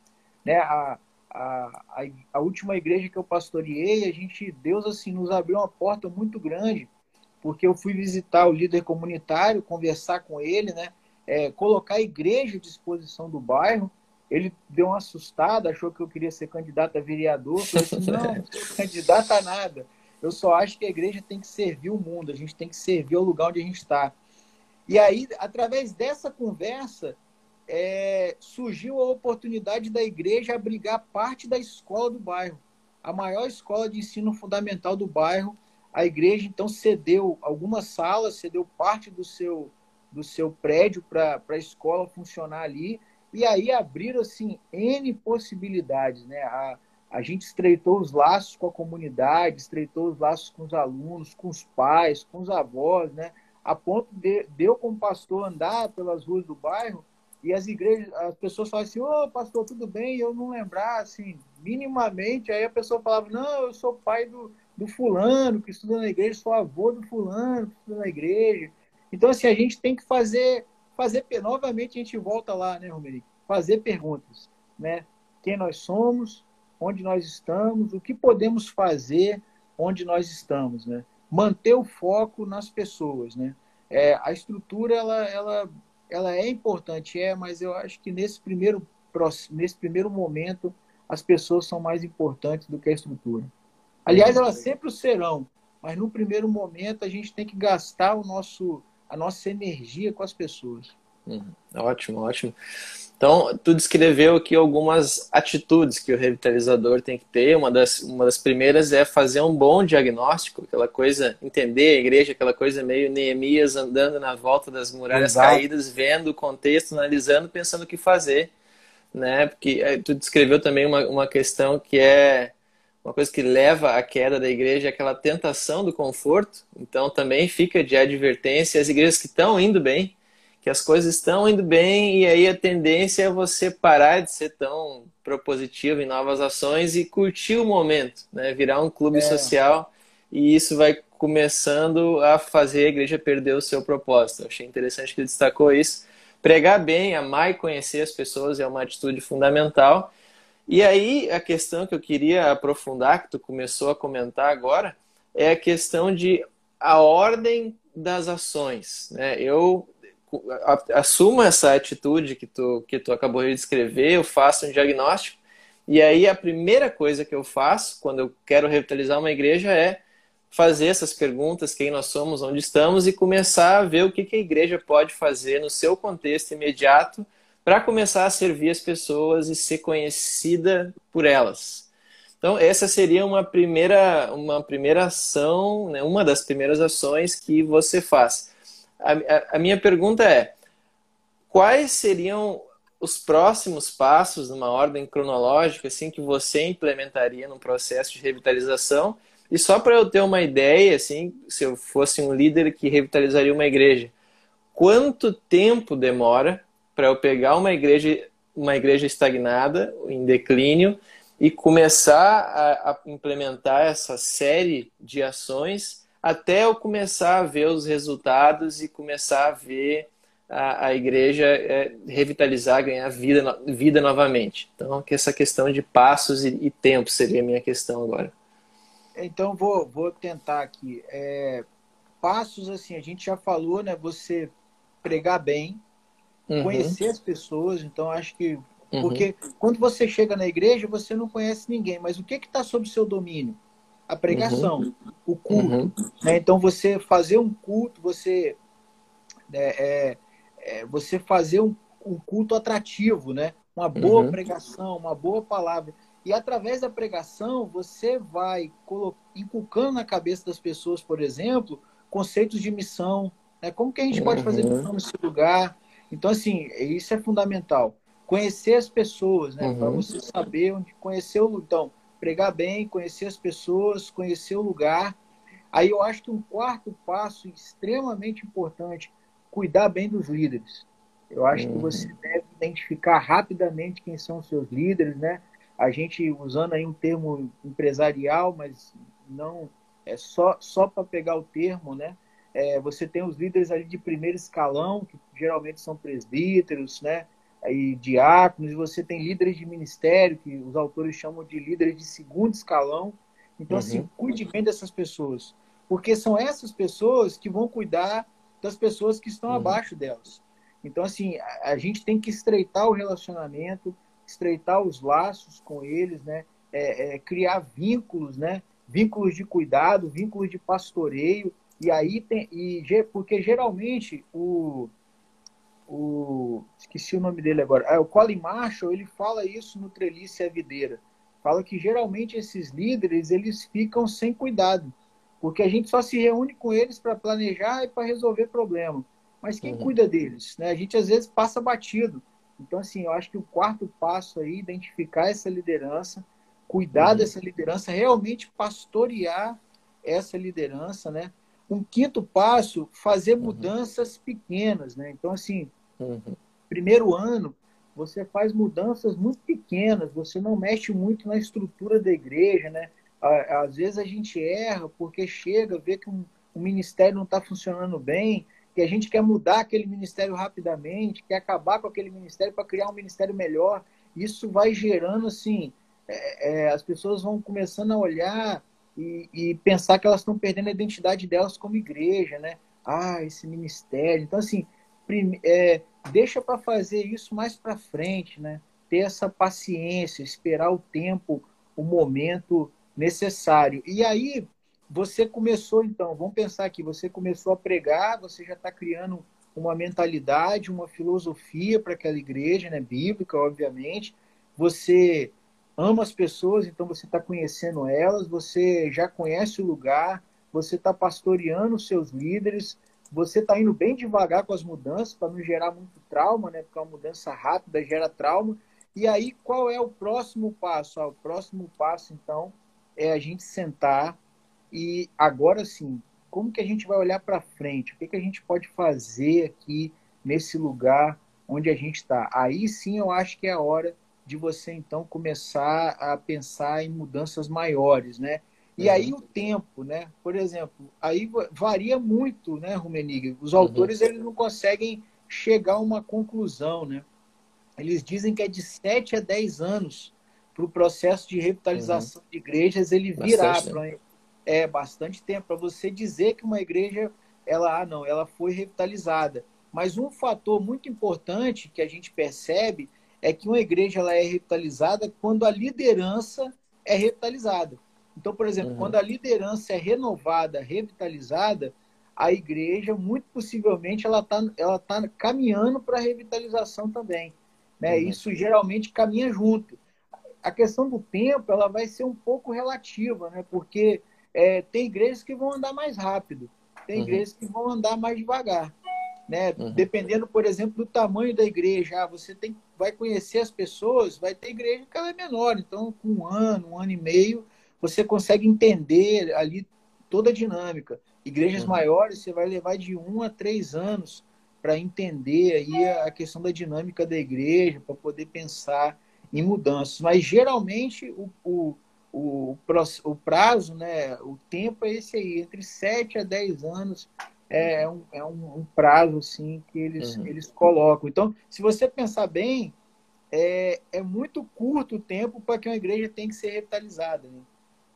Né? A, a, a, a, última igreja que eu pastoreei, a gente, Deus assim, nos abriu uma porta muito grande, porque eu fui visitar o líder comunitário, conversar com ele, né? É, colocar a igreja à disposição do bairro, ele deu uma assustada, achou que eu queria ser candidato a vereador. Falei assim, não, não sou *laughs* candidato a nada. Eu só acho que a igreja tem que servir o mundo, a gente tem que servir o lugar onde a gente está. E aí, através dessa conversa, é, surgiu a oportunidade da igreja abrigar parte da escola do bairro. A maior escola de ensino fundamental do bairro, a igreja então cedeu algumas salas, cedeu parte do seu, do seu prédio para a escola funcionar ali e aí abriram assim N possibilidades, né? A, a gente estreitou os laços com a comunidade, estreitou os laços com os alunos, com os pais, com os avós, né? A ponto de, de eu, como pastor, andar pelas ruas do bairro e as igrejas, as pessoas falavam assim, ô oh, pastor, tudo bem? E eu não lembrar, assim, minimamente, aí a pessoa falava, não, eu sou pai do, do fulano que estuda na igreja, sou avô do fulano que estuda na igreja. Então, assim, a gente tem que fazer fazer novamente a gente volta lá, né, Romeric? Fazer perguntas, né? Quem nós somos, onde nós estamos, o que podemos fazer onde nós estamos, né? Manter o foco nas pessoas, né? É, a estrutura ela, ela, ela é importante, é, mas eu acho que nesse primeiro nesse primeiro momento as pessoas são mais importantes do que a estrutura. Aliás, elas sempre serão, mas no primeiro momento a gente tem que gastar o nosso a nossa energia com as pessoas. Uhum. Ótimo, ótimo. Então, tu descreveu aqui algumas atitudes que o revitalizador tem que ter. Uma das, uma das primeiras é fazer um bom diagnóstico, aquela coisa, entender a igreja, aquela coisa meio Neemias andando na volta das muralhas Exato. caídas, vendo o contexto, analisando, pensando o que fazer. Né? Porque eh, tu descreveu também uma, uma questão que é uma coisa que leva à queda da igreja é aquela tentação do conforto. Então também fica de advertência as igrejas que estão indo bem, que as coisas estão indo bem e aí a tendência é você parar de ser tão propositivo em novas ações e curtir o momento, né? Virar um clube é. social e isso vai começando a fazer a igreja perder o seu propósito. Eu achei interessante que ele destacou isso. Pregar bem, amar e conhecer as pessoas é uma atitude fundamental. E aí, a questão que eu queria aprofundar, que tu começou a comentar agora, é a questão de a ordem das ações. Né? Eu assumo essa atitude que tu, que tu acabou de descrever, eu faço um diagnóstico, e aí a primeira coisa que eu faço quando eu quero revitalizar uma igreja é fazer essas perguntas, quem nós somos, onde estamos, e começar a ver o que a igreja pode fazer no seu contexto imediato para começar a servir as pessoas e ser conhecida por elas. Então, essa seria uma primeira, uma primeira ação, né, uma das primeiras ações que você faz. A, a, minha pergunta é: quais seriam os próximos passos, numa ordem cronológica, assim, que você implementaria no processo de revitalização? E só para eu ter uma ideia, assim, se eu fosse um líder que revitalizaria uma igreja, quanto tempo demora para eu pegar uma igreja, uma igreja estagnada, em declínio, e começar a, a, implementar essa série de ações até eu começar a ver os resultados e começar a ver a, a igreja é, revitalizar, ganhar vida, vida novamente. Então, que essa questão de passos e, e tempo seria a minha questão agora. Então, vou, vou tentar aqui. É, passos, assim, a gente já falou, né? Você pregar bem, uhum. conhecer as pessoas. Então, acho que. Uhum. Porque quando você chega na igreja, você não conhece ninguém, mas o que está sob seu domínio? A pregação, uhum. o culto. Uhum. Né? Então, você fazer um culto, você. É, é, é, você fazer um, um, culto atrativo, né? Uma boa uhum. pregação, uma boa palavra. E através da pregação, você vai inculcando na cabeça das pessoas, por exemplo, conceitos de missão. Né? Como que a gente pode fazer uhum. missão nesse lugar? Então, assim, isso é fundamental. Conhecer as pessoas, né? Uhum. Para você saber onde conhecer o Então, pregar bem, conhecer as pessoas, conhecer o lugar. Aí eu acho que um quarto passo extremamente importante, cuidar bem dos líderes. Eu acho uhum. que você deve identificar rapidamente quem são os seus líderes, né? A gente usando aí um termo empresarial, mas não é só só para pegar o termo, né? É, você tem os líderes ali de primeiro escalão, que geralmente são presbíteros, né? E diáconos, você tem líderes de ministério, que os autores chamam de líderes de segundo escalão. Então, assim, uhum. assim, cuide bem dessas pessoas, porque são essas pessoas que vão cuidar das pessoas que estão uhum. abaixo delas. Então, assim, a, a, gente tem que estreitar o relacionamento, estreitar os laços com eles, né? É, é, criar vínculos, né? Vínculos de cuidado, vínculos de pastoreio. E aí tem. E, porque geralmente o. o esqueci o nome dele agora. É, o Colin Marshall, ele fala isso no Trelice e a Videira. Fala que geralmente esses líderes eles ficam sem cuidado. Porque a gente só se reúne com eles para planejar e para resolver problema. Mas quem uhum. cuida deles? Né? A gente às vezes passa batido. Então, assim, eu acho que o quarto passo aí, identificar essa liderança, cuidar uhum. dessa liderança, realmente pastorear essa liderança, né? Um quinto passo, fazer uhum. mudanças pequenas, né? Então, assim, uhum. primeiro ano, você faz mudanças muito pequenas, você não mexe muito na estrutura da igreja, né? Às vezes a gente erra porque chega, vê que um, um ministério não está funcionando bem, que a gente quer mudar aquele ministério rapidamente, quer acabar com aquele ministério para criar um ministério melhor. Isso vai gerando, assim, é, é, as pessoas vão começando a olhar e, e pensar que elas estão perdendo a identidade delas como igreja, né? Ah, esse ministério. Então, assim, é, deixa para fazer isso mais para frente, né? Ter essa paciência, esperar o tempo, o momento necessário. E aí, você começou, então, vamos pensar aqui, você começou a pregar, você já está criando uma mentalidade, uma filosofia para aquela igreja, né, bíblica, obviamente. Você ama as pessoas, então você está conhecendo elas, você já conhece o lugar, você está pastoreando os seus líderes, você está indo bem devagar com as mudanças para não gerar muito trauma, né? Porque uma mudança rápida gera trauma. E aí, qual é o próximo passo? Ah, o próximo passo, então, é a gente sentar e agora sim, como que a gente vai olhar para frente? O que, que a gente pode fazer aqui nesse lugar onde a gente está? Aí sim eu acho que é a hora de você então começar a pensar em mudanças maiores, né? E uhum. aí o tempo, né? Por exemplo, aí varia muito, né, Rumenig? Os autores uhum. eles não conseguem chegar a uma conclusão, né? Eles dizem que é de 7 a 10 anos para o processo de revitalização uhum. de igrejas ele virar para é bastante tempo para você dizer que uma igreja ela ah, não, ela foi revitalizada. Mas um fator muito importante que a gente percebe é que uma igreja ela é revitalizada quando a liderança é revitalizada. Então, por exemplo, uhum. quando a liderança é renovada, revitalizada, a igreja, muito possivelmente, ela está ela tá caminhando para a revitalização também. Né? Uhum. Isso geralmente caminha junto. A questão do tempo ela vai ser um pouco relativa, né? porque é, tem igrejas que vão andar mais rápido, tem uhum. igrejas que vão andar mais devagar. Né? Uhum. Dependendo, por exemplo, do tamanho da igreja, ah, você tem, vai conhecer as pessoas, vai ter igreja que ela é menor, então com um ano, um ano e meio, você consegue entender ali toda a dinâmica. Igrejas uhum. maiores, você vai levar de um a três anos para entender aí a questão da dinâmica da igreja, para poder pensar em mudanças. Mas geralmente o, o o, o prazo, né, o tempo é esse aí, entre 7 a 10 anos é um, é um, um prazo assim, que eles, uhum. eles colocam. Então, se você pensar bem, é, é muito curto o tempo para que uma igreja tenha que ser revitalizada. Né?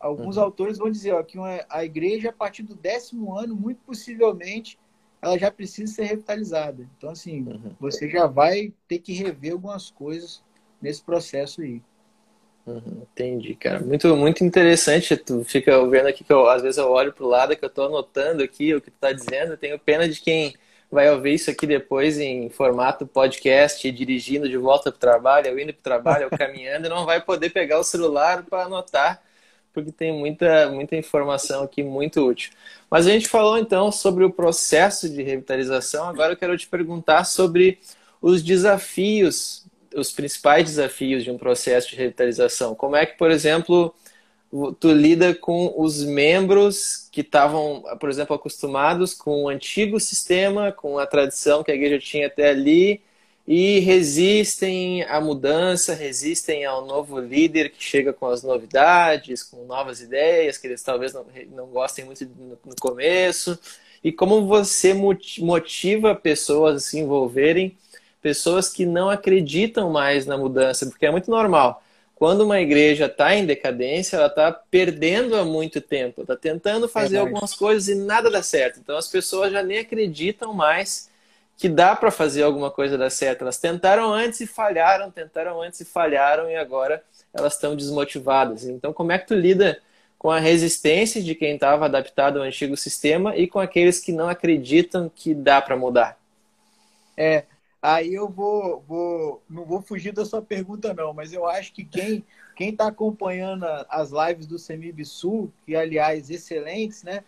Alguns uhum. autores vão dizer ó, que uma, a igreja, a partir do décimo ano, muito possivelmente, ela já precisa ser revitalizada. Então, assim, uhum. você já vai ter que rever algumas coisas nesse processo aí. Uhum, entendi, cara. Muito, muito interessante. Tu fica vendo aqui que eu, às vezes eu olho pro lado que eu tô anotando aqui o que tu tá dizendo. Eu tenho pena de quem vai ouvir isso aqui depois em formato podcast, dirigindo de volta para o trabalho, ou indo para o trabalho, ou *laughs* caminhando, e não vai poder pegar o celular para anotar, porque tem muita, muita informação aqui muito útil. Mas a gente falou então sobre o processo de revitalização, agora eu quero te perguntar sobre os desafios, os principais desafios de um processo de revitalização. Como é que, por exemplo, tu lida com os membros que estavam, por exemplo, acostumados com o antigo sistema, com a tradição que a igreja tinha até ali, e resistem à mudança, resistem ao novo líder que chega com as novidades, com novas ideias, que eles talvez não, não gostem muito no começo. E como você motiva pessoas a se envolverem, pessoas que não acreditam mais na mudança, porque é muito normal quando uma igreja está em decadência, ela está perdendo há muito tempo, está tentando fazer algumas coisas e nada dá certo. Então as pessoas já nem acreditam mais que dá para fazer alguma coisa dar certo. Elas tentaram antes e falharam, tentaram antes e falharam e agora elas estão desmotivadas. Então como é que tu lida com a resistência de quem estava adaptado ao antigo sistema e com aqueles que não acreditam que dá para mudar? É, Aí eu vou, vou, não vou fugir da sua pergunta não, mas eu acho que quem quem está acompanhando as lives do Semib Sul, que aliás excelentes, né,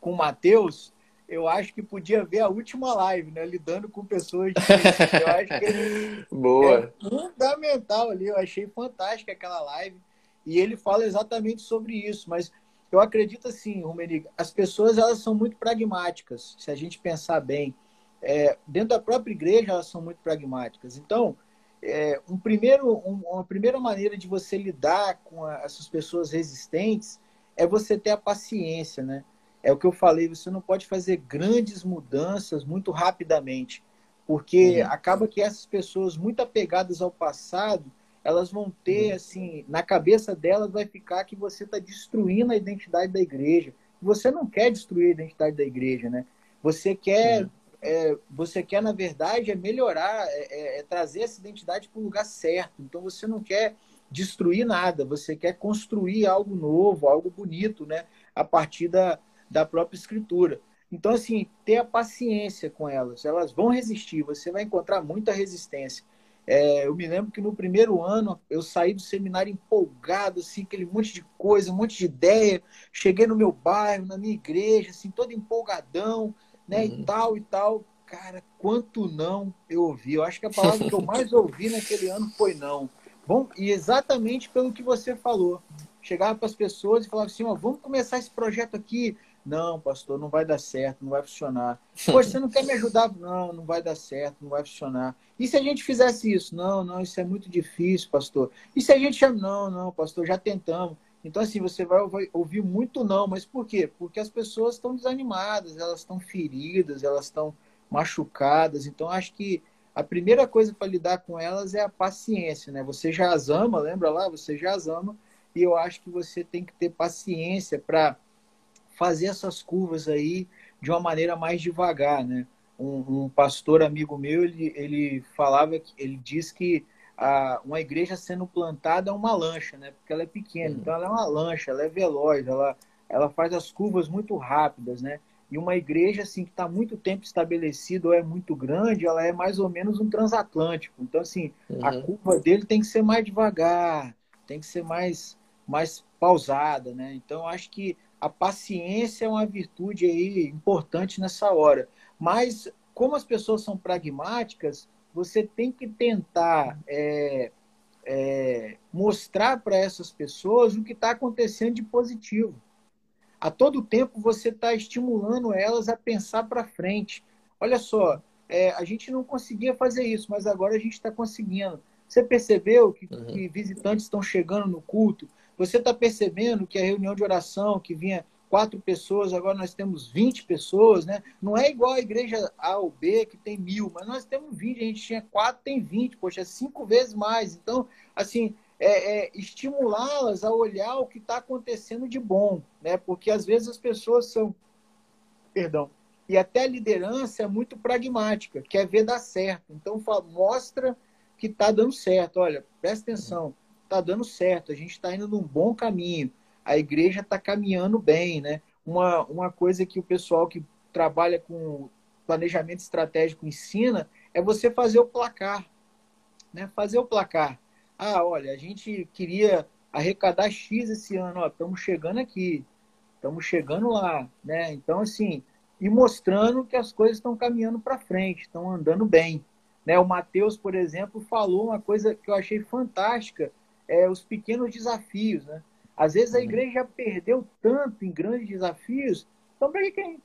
com o Matheus, eu acho que podia ver a última live, né, lidando com pessoas diferentes. Eu acho que ele *laughs* Boa. é fundamental ali, eu achei fantástica aquela live e ele fala exatamente sobre isso, mas eu acredito assim, Romeniga, as pessoas elas são muito pragmáticas, se a gente pensar bem é, dentro da própria igreja elas são muito pragmáticas. Então, é, um primeiro, um, uma primeira maneira de você lidar com a, essas pessoas resistentes é você ter a paciência, né? É o que eu falei, você não pode fazer grandes mudanças muito rapidamente, porque uhum. acaba que essas pessoas muito apegadas ao passado, elas vão ter, uhum. assim, na cabeça delas vai ficar que você está destruindo a identidade da igreja. Você não quer destruir a identidade da igreja, né? Você quer uhum é, você quer, na verdade, é melhorar, é, é, é trazer essa identidade para o lugar certo. Então, você não quer destruir nada, você quer construir algo novo, algo bonito, né? A partir da, da própria escritura. Então, assim, ter a paciência com elas. Elas vão resistir, você vai encontrar muita resistência. É, eu me lembro que no primeiro ano eu saí do seminário empolgado, assim, aquele monte de coisa, um monte de ideia. Cheguei no meu bairro, na minha igreja, assim, todo empolgadão né? Uhum. E tal e tal. Cara, quanto não eu ouvi. Eu acho que a palavra que eu *laughs* mais ouvi naquele ano foi não. Bom, e exatamente pelo que você falou. Chegava para as pessoas e falava assim: ó, vamos começar esse projeto aqui. Não, pastor, não vai dar certo, não vai funcionar. Poxa, você não quer me ajudar? Não, não vai dar certo, não vai funcionar. E se a gente fizesse isso? Não, não, isso é muito difícil, pastor. E se a gente chama? Não, não, pastor, já tentamos. Então, assim, você vai ouvir muito não, mas por quê? Porque as pessoas estão desanimadas, elas estão feridas, elas estão machucadas. Então, acho que a primeira coisa para lidar com elas é a paciência, né? Você já as ama, lembra lá? Você já as ama, e eu acho que você tem que ter paciência para fazer essas curvas aí de uma maneira mais devagar, né? Um, um pastor amigo meu, ele, ele falava, ele diz que a, uma igreja sendo plantada é uma lancha, né? Porque ela é pequena, uhum. então ela é uma lancha, ela é veloz, ela, ela faz as curvas muito rápidas, né? E uma igreja assim que está muito tempo estabelecida ou é muito grande, ela é mais ou menos um transatlântico. Então assim, uhum. a curva dele tem que ser mais devagar, tem que ser mais mais pausada, né? Então acho que a paciência é uma virtude aí importante nessa hora. Mas como as pessoas são pragmáticas, você tem que tentar é, é, mostrar para essas pessoas o que está acontecendo de positivo. A todo tempo você está estimulando elas a pensar para frente. Olha só, é, a gente não conseguia fazer isso, mas agora a gente está conseguindo. Você percebeu que, uhum. que visitantes estão chegando no culto? Você está percebendo que a reunião de oração que vinha quatro pessoas, agora nós temos 20 pessoas, né? Não é igual a igreja A ou B, que tem mil, mas nós temos 20, a gente tinha quatro, tem 20, poxa, é cinco vezes mais. Então, assim, é, é estimulá-las a olhar o que está acontecendo de bom, né? Porque às vezes as pessoas são, perdão, e até a liderança é muito pragmática, quer ver dar certo. Então, mostra que está dando certo. Olha, presta atenção, está dando certo, a gente está indo num bom caminho a igreja está caminhando bem, né? Uma, uma coisa que o pessoal que trabalha com planejamento estratégico ensina é você fazer o placar. Né? Fazer o placar. Ah, olha, a gente queria arrecadar X esse ano, estamos chegando aqui, estamos chegando lá. Né? Então, assim, e mostrando que as coisas estão caminhando para frente, estão andando bem. Né? O Matheus, por exemplo, falou uma coisa que eu achei fantástica, é os pequenos desafios. Né? Às vezes a uhum. igreja perdeu tanto em grandes desafios, então para que,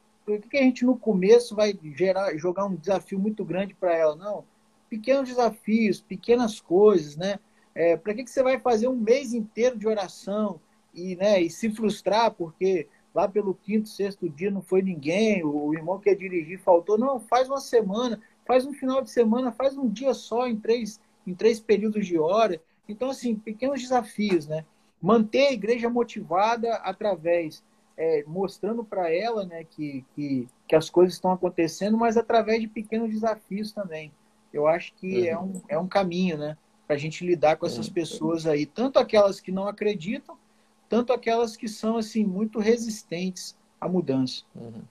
que a gente no começo vai gerar, jogar um desafio muito grande para ela? Não, pequenos desafios, pequenas coisas, né? É, para que, que você vai fazer um mês inteiro de oração e, né, e se frustrar porque lá pelo quinto, sexto dia não foi ninguém, o irmão que ia dirigir faltou? Não, faz uma semana, faz um final de semana, faz um dia só em três, em três períodos de hora. Então, assim, pequenos desafios, né? Manter a igreja motivada através, é, mostrando para ela né, que, que, que, as coisas estão acontecendo, mas através de pequenos desafios também. Eu acho que é uhum. é, um, é um caminho, né? Para a gente lidar com essas uhum. pessoas aí, tanto aquelas que não acreditam, tanto aquelas que são assim muito resistentes à mudança. Uhum.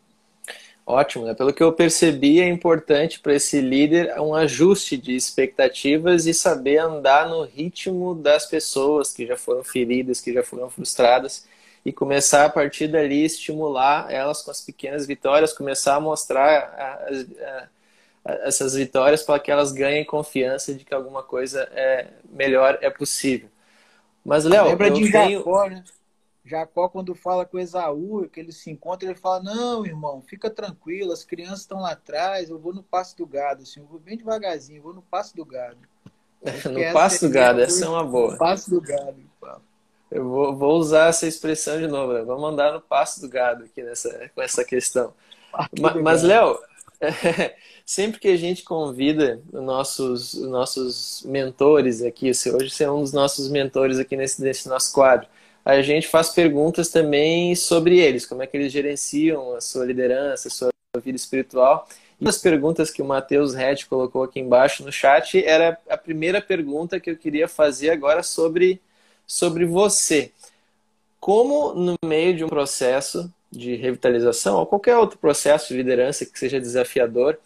Ótimo, né? Pelo que eu percebi, é importante para esse líder um ajuste de expectativas e saber andar no ritmo das pessoas que já foram feridas, que já foram frustradas e começar a partir dali estimular elas com as pequenas vitórias, começar a mostrar a, a, a, essas vitórias para que elas ganhem confiança de que alguma coisa é melhor é possível. Mas Léo, lembra de tenho... Jacó, né? Jacó, quando fala com Esaú, que eles se encontram, ele fala: Não, irmão, fica tranquilo, as crianças estão lá atrás, eu vou no passo do gado, assim, eu vou bem devagarzinho, eu vou no passo do gado. *laughs* no passo do gado, essa é uma boa. No passo do gado. Eu vou, vou, usar essa expressão de novo, né? vamos mandar no passo do gado aqui nessa, com essa questão. Mas, mas Léo, *laughs* sempre que a gente convida os nossos, os nossos mentores aqui, hoje você é um dos nossos mentores aqui nesse, nesse nosso quadro, a gente faz perguntas também sobre eles, como é que eles gerenciam a sua liderança, a sua vida espiritual. E as perguntas que o Matheus Red colocou aqui embaixo no chat era a primeira pergunta que eu queria fazer agora sobre, sobre você. Como no meio de um processo de revitalização ou qualquer outro processo de liderança que seja desafiador,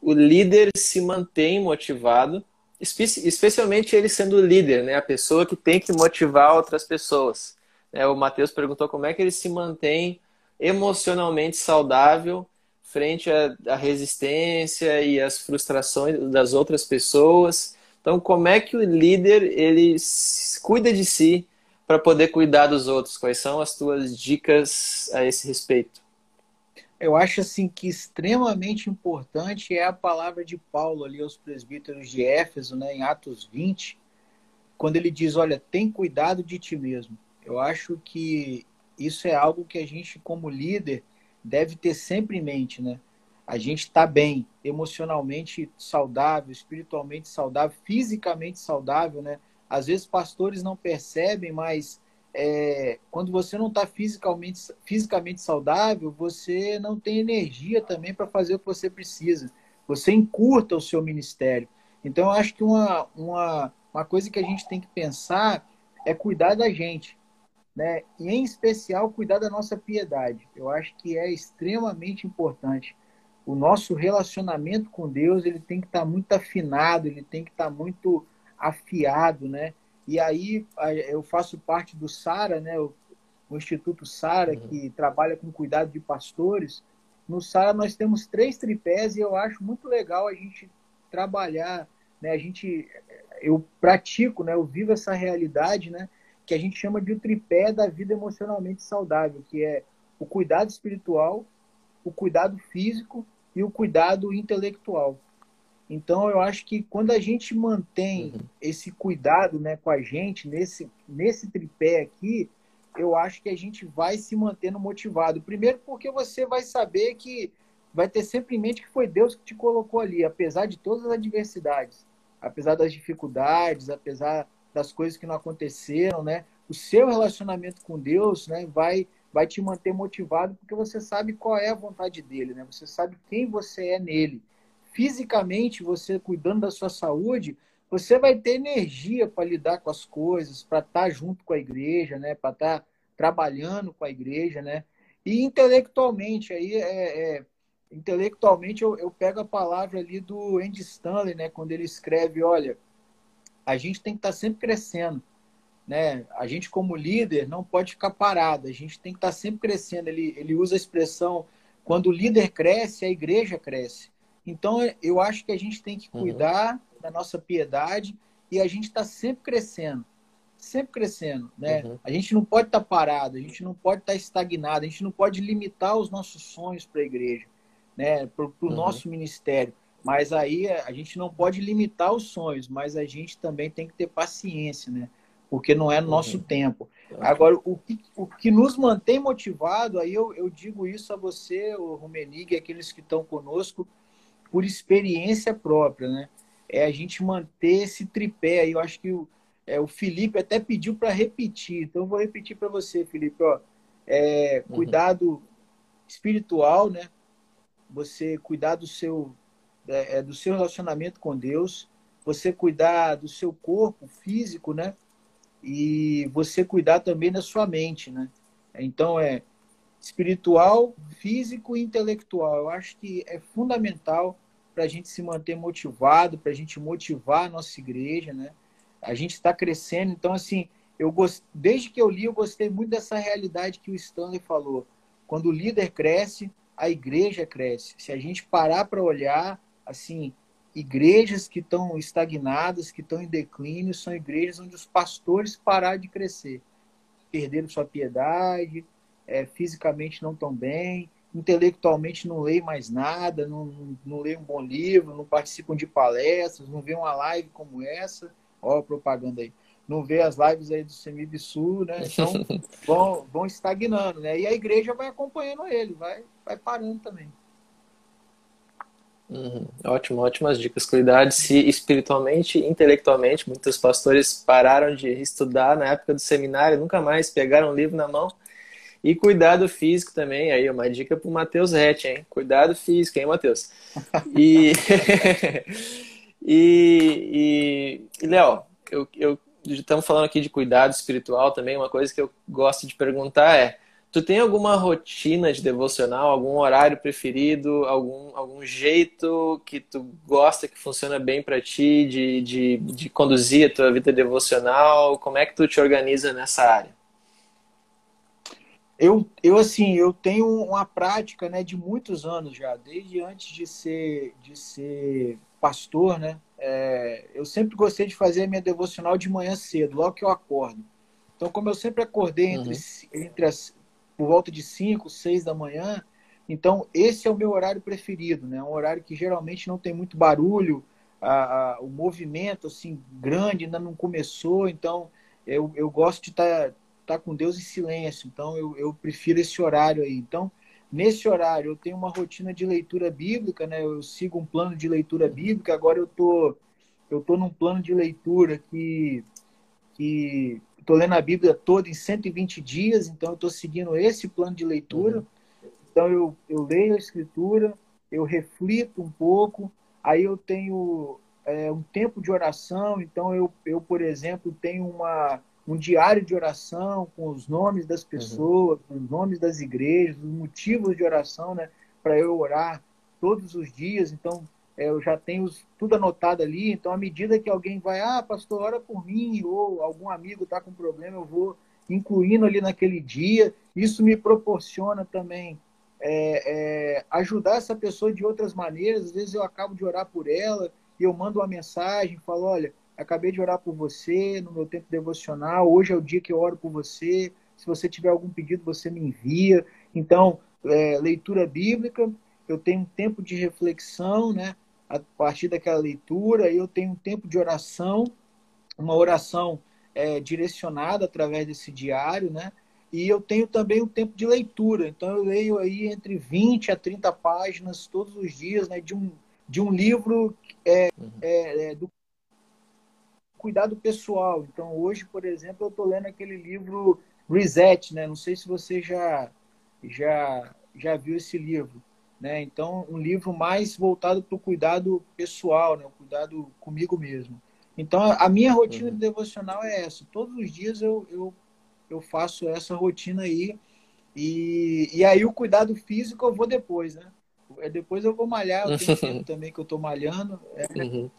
o líder se mantém motivado, especialmente ele sendo líder, né? a pessoa que tem que motivar outras pessoas. É, o Matheus perguntou como é que ele se mantém emocionalmente saudável frente à, resistência e às frustrações das outras pessoas. Então, como é que o líder ele cuida de si para poder cuidar dos outros? Quais são as tuas dicas a esse respeito? Eu acho assim que extremamente importante é a palavra de Paulo ali aos presbíteros de Éfeso, né, em Atos 20, quando ele diz: "Olha, tem cuidado de ti mesmo". Eu acho que isso é algo que a gente, como líder, deve ter sempre em mente, né? A gente está bem, emocionalmente saudável, espiritualmente saudável, fisicamente saudável, né? Às vezes pastores não percebem, mas é, quando você não está fisicamente, fisicamente saudável, você não tem energia também para fazer o que você precisa. Você encurta o seu ministério. Então, eu acho que uma, uma, uma coisa que a gente tem que pensar é cuidar da gente né? E em especial cuidar da nossa piedade. Eu acho que é extremamente importante. O nosso relacionamento com Deus ele tem que estar tá muito afinado, ele tem que estar tá muito afiado, né? E aí eu faço parte do Sara, né? O, o Instituto Sara uhum. que trabalha com cuidado de pastores. No Sara nós temos três tripés e eu acho muito legal a gente trabalhar, né? A gente eu pratico, né? Eu vivo essa realidade, né? Que a gente chama de o tripé da vida emocionalmente saudável, que é o cuidado espiritual, o cuidado físico e o cuidado intelectual. Então, eu acho que quando a gente mantém uhum. esse cuidado né, com a gente, nesse, nesse tripé aqui, eu acho que a gente vai se mantendo motivado. Primeiro, porque você vai saber que vai ter sempre em mente que foi Deus que te colocou ali, apesar de todas as adversidades, apesar das dificuldades, apesar das coisas que não aconteceram, né? O seu relacionamento com Deus, né, vai vai te manter motivado porque você sabe qual é a vontade dele, né? Você sabe quem você é nele. Fisicamente, você cuidando da sua saúde, você vai ter energia para lidar com as coisas, para estar tá junto com a igreja, né? Para estar tá trabalhando com a igreja, né? E intelectualmente aí é, é intelectualmente eu, eu pego a palavra ali do Andy Stanley, né, quando ele escreve, olha, a gente tem que estar tá sempre crescendo, né? A gente como líder não pode ficar parado, a gente tem que estar tá sempre crescendo. Ele, ele usa a expressão quando o líder cresce, a igreja cresce. Então eu acho que a gente tem que uhum. cuidar uhum. da nossa piedade e a gente está sempre crescendo, sempre crescendo, né? Uhum. A gente não pode estar tá parado, a gente não pode estar tá estagnado, a gente não pode limitar os nossos sonhos para a igreja né, para o uhum. nosso ministério. Mas aí a gente não pode limitar os sonhos, mas a gente também tem que ter paciência, né? Porque não é no nosso uhum. tempo. Agora, o que, o que nos mantém motivado, aí eu, eu digo isso a você, o Rumenig, e aqueles que estão conosco, por experiência própria, né? É a gente manter esse tripé. Aí eu acho que o, é, o Felipe até pediu para repetir, então eu vou repetir para você, Felipe. Ó, é, uhum. cuidado uhum. espiritual, né? você cuidar do seu, é, é, do seu relacionamento com Deus, você cuidar do seu corpo físico, né? E você cuidar também da sua mente, né? Então é espiritual, físico e intelectual. Eu acho que é fundamental para a gente se manter motivado, para a gente motivar a nossa igreja, né? A gente está crescendo, então assim, eu gost... desde que eu li eu gostei muito dessa realidade que o Stanley falou. Quando o líder cresce, a igreja cresce. Se a gente parar para olhar, assim, igrejas que estão estagnadas, que estão em declínio, são igrejas onde os pastores pararam de crescer, perderam sua piedade, é, fisicamente não estão bem, intelectualmente não leem mais nada, não, não, não leem um bom livro, não participam de palestras, não vêem uma live como essa, ó a propaganda aí, não vê as lives aí do Semibsu, né? Então *laughs* vão, vão estagnando, né? E a igreja vai acompanhando ele, vai, vai parando também. Uhum. Ótimo, ótimas dicas. Cuidar-se espiritualmente intelectualmente. Muitos pastores pararam de estudar na época do seminário, nunca mais pegaram um livro na mão. E cuidado físico também, aí uma dica para o Matheus Rett, hein? Cuidado físico, hein, Matheus? E, *laughs* e, e, e Léo, eu, eu estamos falando aqui de cuidado espiritual também, uma coisa que eu gosto de perguntar é: tu tem alguma rotina de devocional, algum horário preferido, algum, algum jeito que tu gosta que funciona bem para ti de, de, de conduzir a tua vida devocional? Como é que tu te organiza nessa área? Eu, eu assim, eu tenho uma prática, né, de muitos anos já, desde antes de ser, de ser pastor, né? É, eu sempre gostei de fazer a minha devocional de manhã cedo, logo que eu acordo. Então, como eu sempre acordei entre, uhum. entre as, por volta de 5, 6 da manhã, então esse é o meu horário preferido, né? Um horário que geralmente não tem muito barulho, a, a, o movimento assim grande ainda não começou, então eu, eu gosto de estar tá, tá com Deus em silêncio, então eu, eu prefiro esse horário aí. Então, Nesse horário, eu tenho uma rotina de leitura bíblica, né? Eu sigo um plano de leitura bíblica. Agora eu tô, eu tô num plano de leitura que, que tô lendo a Bíblia toda em 120 dias, então eu tô seguindo esse plano de leitura. Uhum. Então eu, eu leio a Escritura, eu reflito um pouco, aí eu tenho é, um tempo de oração. Então eu, eu por exemplo, tenho uma um diário de oração com os nomes das uhum. pessoas, uhum. com os nomes das igrejas, os motivos de oração, né, para eu orar todos os dias. Então, eu já tenho tudo anotado ali. Então, à medida que alguém vai, ah, pastor, ora por mim, ou algum amigo está com problema, eu vou incluindo ali naquele dia. Isso me proporciona também é, é, ajudar essa pessoa de outras maneiras. Às vezes eu acabo de orar por ela e eu mando uma mensagem, falo, olha, acabei de orar por você no meu tempo devocional, hoje é o dia que eu oro por você. Se você tiver algum pedido, você me envia. Então, é, leitura bíblica, eu tenho um tempo de reflexão, né? A partir daquela leitura, eu tenho um tempo de oração, uma oração é, direcionada através desse diário, né? E eu tenho também um tempo de leitura. Então, eu leio aí entre 20 a 30 páginas todos os dias, né? De um, de um livro é, uhum. é, é do cuidado pessoal. Então, hoje, por exemplo, eu estou lendo aquele livro Reset, né? Não sei se você já, já, já viu esse livro. Né? Então, um livro mais voltado para o cuidado pessoal, né? o cuidado comigo mesmo. Então, a minha rotina uhum. devocional é essa. Todos os dias eu, eu, eu faço essa rotina aí. E, e aí o cuidado físico eu vou depois, né? É, depois eu vou malhar, eu tenho tempo *laughs* também que eu tô malhando. É, uhum.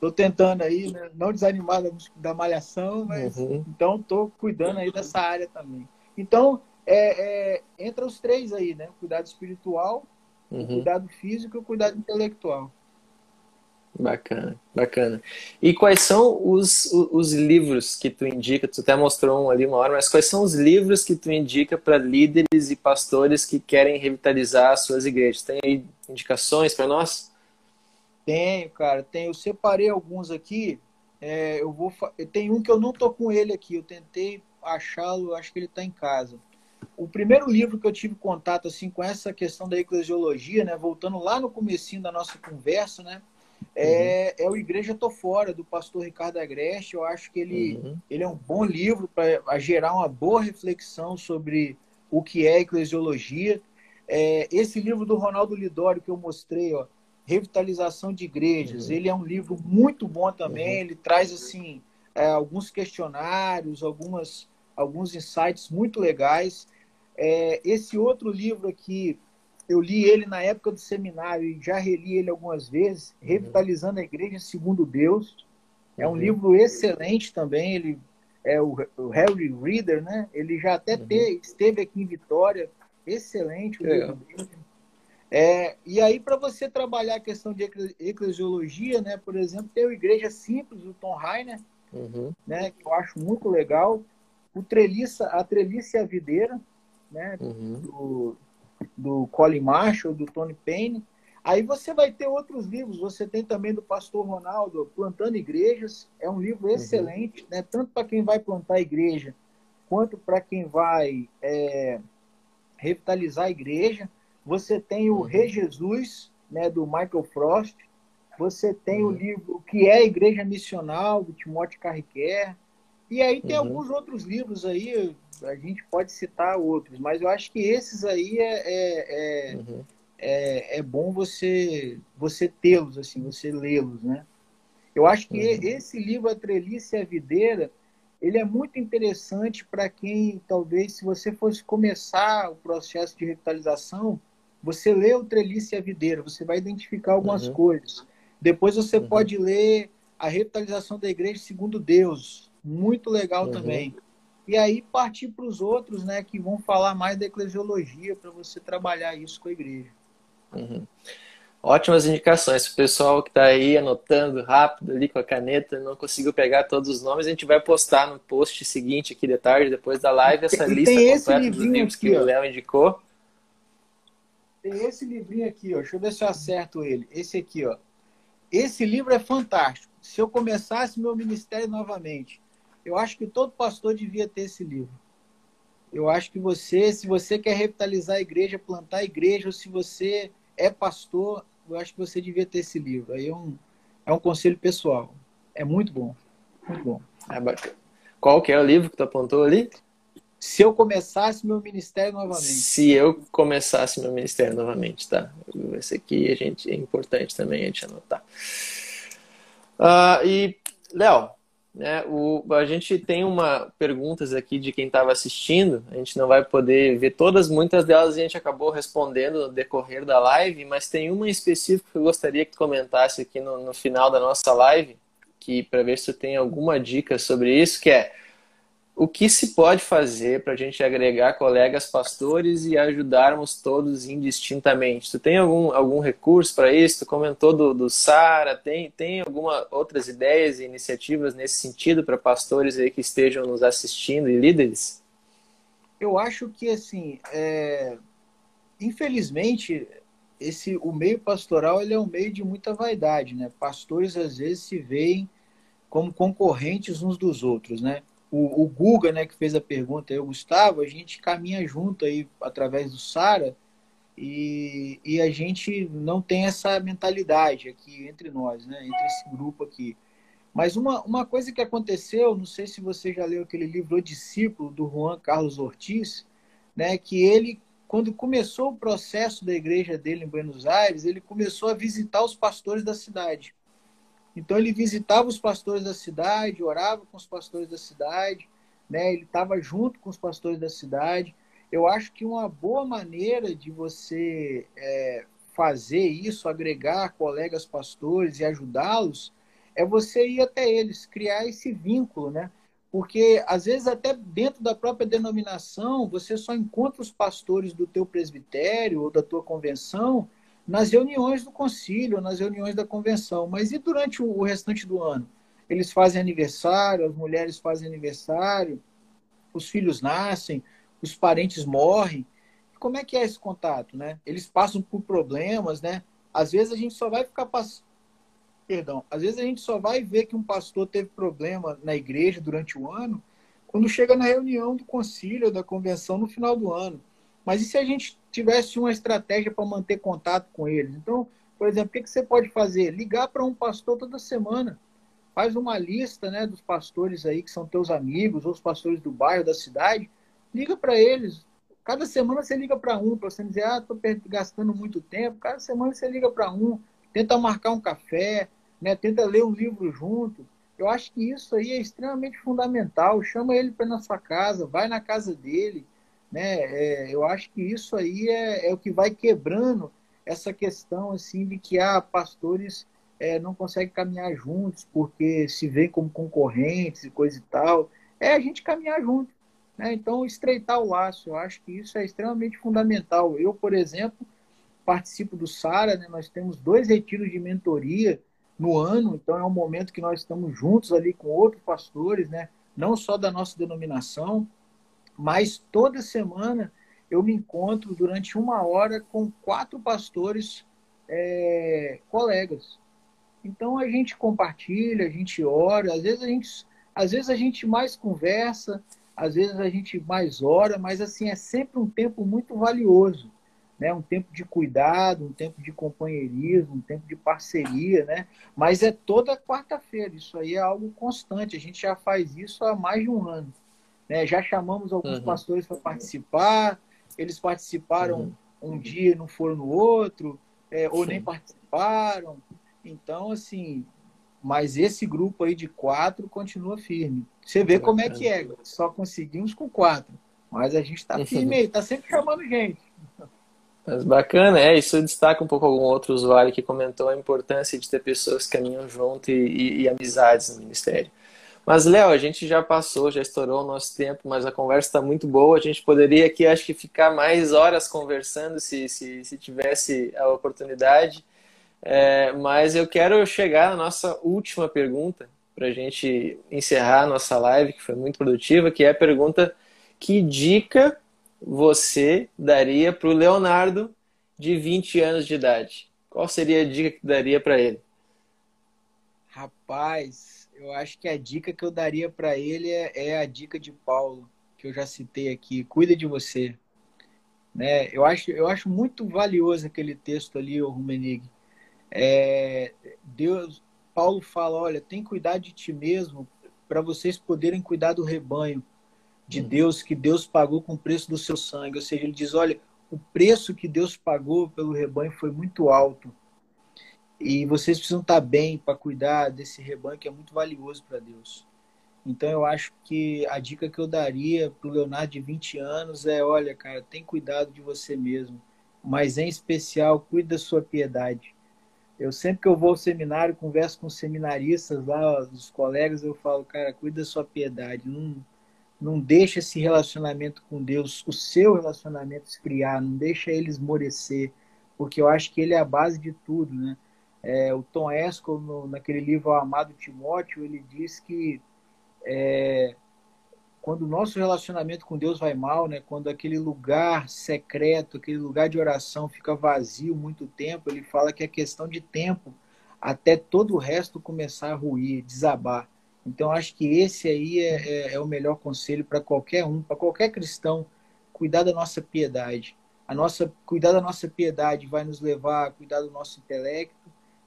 Tô tentando aí, né? não desanimar da, da malhação, mas uhum. então tô cuidando aí dessa área também. Então, é, é, entra os três aí, né? Cuidado espiritual, uhum. o cuidado físico e o cuidado intelectual. Bacana, bacana. E quais são os, os livros que tu indica? Tu até mostrou um ali uma hora, mas quais são os livros que tu indica para líderes e pastores que querem revitalizar as suas igrejas? Tem aí indicações para nós? Tenho, cara. Tenho. Eu separei alguns aqui. É, eu vou. Tem um que eu não tô com ele aqui. Eu tentei achá-lo. Acho que ele está em casa. O primeiro livro que eu tive contato assim com essa questão da eclesiologia, né? Voltando lá no comecinho da nossa conversa, né? é, uhum. é o Igreja Tô Fora, do pastor Ricardo Agreste. Eu acho que ele, uhum. ele é um bom livro para gerar uma boa reflexão sobre o que é eclesiologia. É, esse livro do Ronaldo Lidório que eu mostrei, ó, Revitalização de Igrejas, uhum. ele é um livro muito bom também. Uhum. Ele traz assim é, alguns questionários, algumas, alguns insights muito legais. É, esse outro livro aqui, eu li ele na época do seminário e já reli ele algumas vezes, uhum. Revitalizando a Igreja Segundo Deus. É um uhum. livro excelente também, ele é o, o, Harry Reader, né? Ele já até uhum. te, esteve aqui em Vitória, excelente o é. livro dele. É, e aí, para você trabalhar a questão de eclesiologia, né? Por exemplo, tem o Igreja Simples, do Tom Rainer, uhum. né? Que eu acho muito legal. O Treliça, a Treliça e a Videira, né? Uhum. Do, do Colin Marshall, do Tony Payne. Aí você vai ter outros livros. Você tem também do Pastor Ronaldo, Plantando Igrejas. É um livro uhum. excelente, uhum. né? tanto para quem vai plantar igreja, quanto para quem vai é, revitalizar a igreja. Você tem o uhum. Rei Jesus, né, do Michael Frost. Você tem uhum. o livro Que é a Igreja Missional, do Timóteo Carriquer. E aí tem uhum. alguns outros livros aí, a gente pode citar outros, mas eu acho que esses aí é, é, é, uhum. é, é, bom você você tê-los, assim, você lê-los, né? Eu acho que uhum. esse livro, A Trelice e a Videira, ele é muito interessante para quem, talvez, se você fosse começar o processo de revitalização, você lê o Trelice e a Videira, você vai identificar algumas uhum. coisas. Depois você uhum. pode ler a revitalização da igreja segundo Deus, muito legal uhum. também. E aí partir para os outros, né, que vão falar mais da eclesiologia para você trabalhar isso com a igreja. Uhum. Ótimas indicações. O pessoal que está aí anotando rápido ali com a caneta não conseguiu pegar todos os nomes, a gente vai postar no post seguinte aqui de tarde, depois da live, essa e lista completa dos livros aqui, que ó. o Léo indicou. Tem esse livrinho aqui, ó. Deixa eu ver se eu acerto ele. Esse aqui, ó. Esse livro é fantástico. Se eu começasse meu ministério novamente, eu acho que todo pastor devia ter esse livro. Eu acho que você, se você quer revitalizar a igreja, plantar a igreja, ou se você é pastor, eu acho que você devia ter esse livro. Aí é um, é um conselho pessoal. É muito bom. Muito bom. É bacana. Qual que é o livro que tu apontou ali? Se eu começasse meu ministério novamente. Se eu começasse meu ministério novamente, tá? Esse aqui a gente, é importante também a gente anotar. Uh, e, Léo, né? O, a gente tem uma perguntas aqui de quem estava assistindo. A gente não vai poder ver todas, muitas delas a gente acabou respondendo no decorrer da live, mas tem uma em específico que eu gostaria que comentasse aqui no, no final da nossa live, que para ver se tem alguma dica sobre isso, que é o que se pode fazer para a gente agregar colegas pastores e ajudarmos todos indistintamente? Tu tem algum, algum recurso para isso? Tu comentou do, do Sara, tem, tem alguma outras ideias e iniciativas nesse sentido para pastores aí que estejam nos assistindo e líderes? Eu acho que, assim, é... infelizmente, esse, o meio pastoral ele é um meio de muita vaidade, né? Pastores, às vezes, se veem como concorrentes uns dos outros, né? O, o Guga, né, que fez a pergunta, e o Gustavo, a gente caminha junto aí através do Sara e, e a gente não tem essa mentalidade aqui entre nós, né, entre esse grupo aqui. Mas uma, uma coisa que aconteceu, não sei se você já leu aquele livro O Discípulo, do Juan Carlos Ortiz, né, que ele, quando começou o processo da igreja dele em Buenos Aires, ele começou a visitar os pastores da cidade. Então ele visitava os pastores da cidade, orava com os pastores da cidade, né? Ele estava junto com os pastores da cidade. Eu acho que uma boa maneira de você é, fazer isso, agregar colegas pastores e ajudá-los, é você ir até eles, criar esse vínculo, né? Porque às vezes até dentro da própria denominação, você só encontra os pastores do teu presbitério ou da tua convenção nas reuniões do concílio, nas reuniões da convenção. Mas e durante o restante do ano? Eles fazem aniversário, as mulheres fazem aniversário, os filhos nascem, os parentes morrem. Como é que é esse contato, né? Eles passam por problemas, né? Às vezes a gente só vai ficar passando perdão, às vezes a gente só vai ver que um pastor teve problema na igreja durante o ano quando chega na reunião do concílio, da convenção no final do ano. Mas e se a gente tivesse uma estratégia para manter contato com eles? Então, por exemplo, o que, você pode fazer? Ligar para um pastor toda semana. Faz uma lista né, dos pastores aí que são teus amigos, ou os pastores do bairro, da cidade. Liga para eles. Cada semana você liga para um, para você dizer, ah, estou gastando muito tempo. Cada semana você liga para um, tenta marcar um café, né, tenta ler um livro junto. Eu acho que isso aí é extremamente fundamental. Chama ele para na sua casa, vai na casa dele, né? É, eu acho que isso aí é, é, o que vai quebrando essa questão assim de que ah, pastores é, não conseguem caminhar juntos porque se veem como concorrentes e coisa e tal. É a gente caminhar junto. Né? Então, estreitar o laço, eu acho que isso é extremamente fundamental. Eu, por exemplo, participo do SARA, né? nós temos dois retiros de mentoria no ano, então é um momento que nós estamos juntos ali com outros pastores, né? não só da nossa denominação, mas toda semana eu me encontro durante uma hora com quatro pastores é, colegas. Então a gente compartilha, a gente ora, às vezes a gente, às vezes a gente mais conversa, às vezes a gente mais ora, mas assim é sempre um tempo muito valioso, né? Um tempo de cuidado, um tempo de companheirismo, um tempo de parceria, né? Mas é toda quarta-feira, isso aí é algo constante. A gente já faz isso há mais de um ano. Né? Já chamamos alguns uhum. pastores para participar, eles participaram uhum. um dia e não foram no outro, é, ou Sim. nem participaram. Então, assim, mas esse grupo aí de quatro continua firme. Você vê como é que é, só conseguimos com quatro. Mas a gente está firme aí, está sempre chamando gente. Mas bacana, é, isso destaca um pouco algum outro usuário que comentou a importância de ter pessoas que caminham junto e, e, e amizades no ministério. Mas, Léo, a gente já passou, já estourou o nosso tempo, mas a conversa está muito boa. A gente poderia aqui, acho que, ficar mais horas conversando se, se, se tivesse a oportunidade. É, mas eu quero chegar na nossa última pergunta, para a gente encerrar a nossa live, que foi muito produtiva, que é a pergunta: que dica você daria para o Leonardo de 20 anos de idade? Qual seria a dica que daria para ele? Rapaz, eu acho que a dica que eu daria para ele é, é, a dica de Paulo, que eu já citei aqui. Cuida de você. Né? Eu, acho, eu acho muito valioso aquele texto ali, o Rumenig. É, Deus, Paulo fala, olha, tem cuidado de ti mesmo para vocês poderem cuidar do rebanho de hum. Deus que Deus pagou com o preço do seu sangue. Ou seja, ele diz, olha, o preço que Deus pagou pelo rebanho foi muito alto. E vocês precisam estar bem para cuidar desse rebanho que é muito valioso para Deus. Então eu acho que a dica que eu daria para o Leonardo de 20 anos é, olha, cara, tem cuidado de você mesmo, mas em especial, cuide da sua piedade. Eu sempre que eu vou ao seminário, converso com seminaristas lá, os colegas, eu falo, cara, cuide da sua piedade, não, não deixa esse relacionamento com Deus, o seu relacionamento esfriar, não deixa ele esmorecer, porque eu acho que ele é a base de tudo, né? É, o Tom Esco, no, naquele livro Amado Timóteo, ele diz que é, quando o nosso relacionamento com Deus vai mal, né, quando aquele lugar secreto, aquele lugar de oração fica vazio muito tempo, ele fala que é questão de tempo até todo o resto começar a ruir, desabar. Então, acho que esse aí é, é, é o melhor conselho para qualquer um, para qualquer cristão, cuidar da nossa piedade. A nossa, cuidar da nossa piedade vai nos levar a cuidar do nosso intelecto,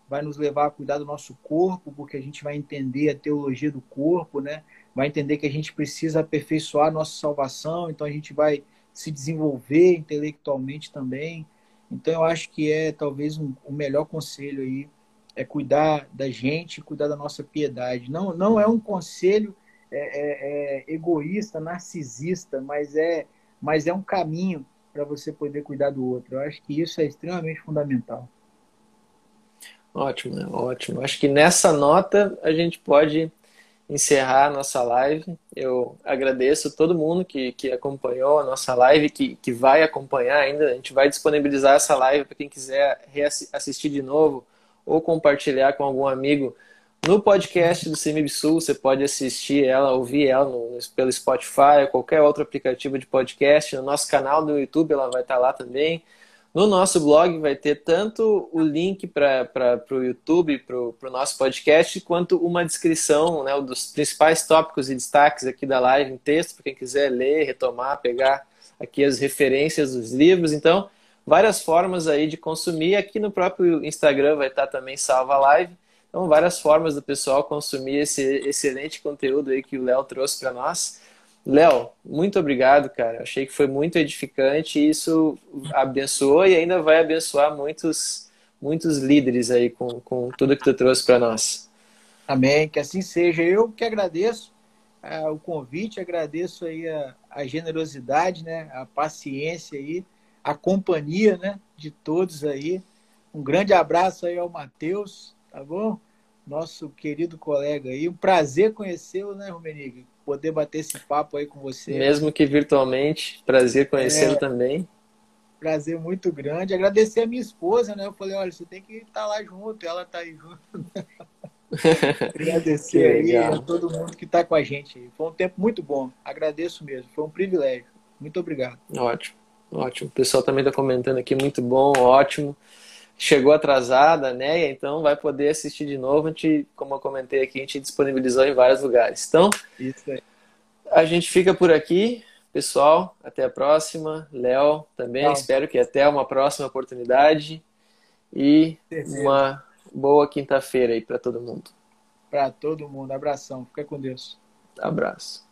vai nos levar a cuidar do nosso corpo, porque a gente vai entender a teologia do corpo, né? Vai entender que a gente precisa aperfeiçoar a nossa salvação, então a gente vai se desenvolver intelectualmente também. Então eu acho que é talvez um, o melhor conselho aí é cuidar da gente, cuidar da nossa piedade. Não, não é um conselho é, é, é egoísta, narcisista, mas é, mas é um caminho para você poder cuidar do outro. Eu acho que isso é extremamente fundamental. Ótimo, né? ótimo. Acho que nessa nota a gente pode encerrar a nossa live. Eu agradeço todo mundo que, que acompanhou a nossa live, que, que vai acompanhar ainda. A gente vai disponibilizar essa live para quem quiser assistir de novo ou compartilhar com algum amigo. No podcast do CMBSul, você pode assistir ela, ouvir ela no, pelo Spotify qualquer outro aplicativo de podcast. No nosso canal do YouTube ela vai estar lá também. No nosso blog vai ter tanto o link para o YouTube, para o nosso podcast, quanto uma descrição né, dos principais tópicos e destaques aqui da live em texto, para quem quiser ler, retomar, pegar aqui as referências dos livros. Então, várias formas aí de consumir. Aqui no próprio Instagram vai estar também salva a live. Então, várias formas do pessoal consumir esse excelente conteúdo aí que o Léo trouxe para nós. Léo, muito obrigado, cara. Achei que foi muito edificante e isso abençoou e ainda vai abençoar muitos, muitos líderes aí com, com tudo que tu trouxe para nós. Amém, que assim seja. Eu que agradeço uh, o convite, agradeço aí a, a, generosidade, né, a paciência aí, a companhia, né, de todos aí. Um grande abraço aí ao Matheus, tá bom? Nosso querido colega aí. Um prazer conhecê-lo, né, Rumenigue? Poder bater esse papo aí com você. Mesmo que virtualmente, prazer conhecê-lo é, também. Prazer muito grande. Agradecer a minha esposa, né? Eu falei, olha, você tem que estar lá junto, ela está aí junto. *laughs* Agradecer aí a todo mundo que está com a gente. Foi um tempo muito bom. Agradeço mesmo. Foi um privilégio. Muito obrigado. Ótimo, ótimo. O pessoal também está comentando aqui, muito bom, ótimo. Chegou atrasada, né? Então vai poder assistir de novo. A gente, como eu comentei aqui, a gente disponibilizou em vários lugares. Então, Isso aí. a gente fica por aqui. Pessoal, até a próxima. Léo também, Tchau. espero que até uma próxima oportunidade. E uma boa quinta-feira aí para todo mundo. Para todo mundo. Abração. Fica com Deus. Abraço.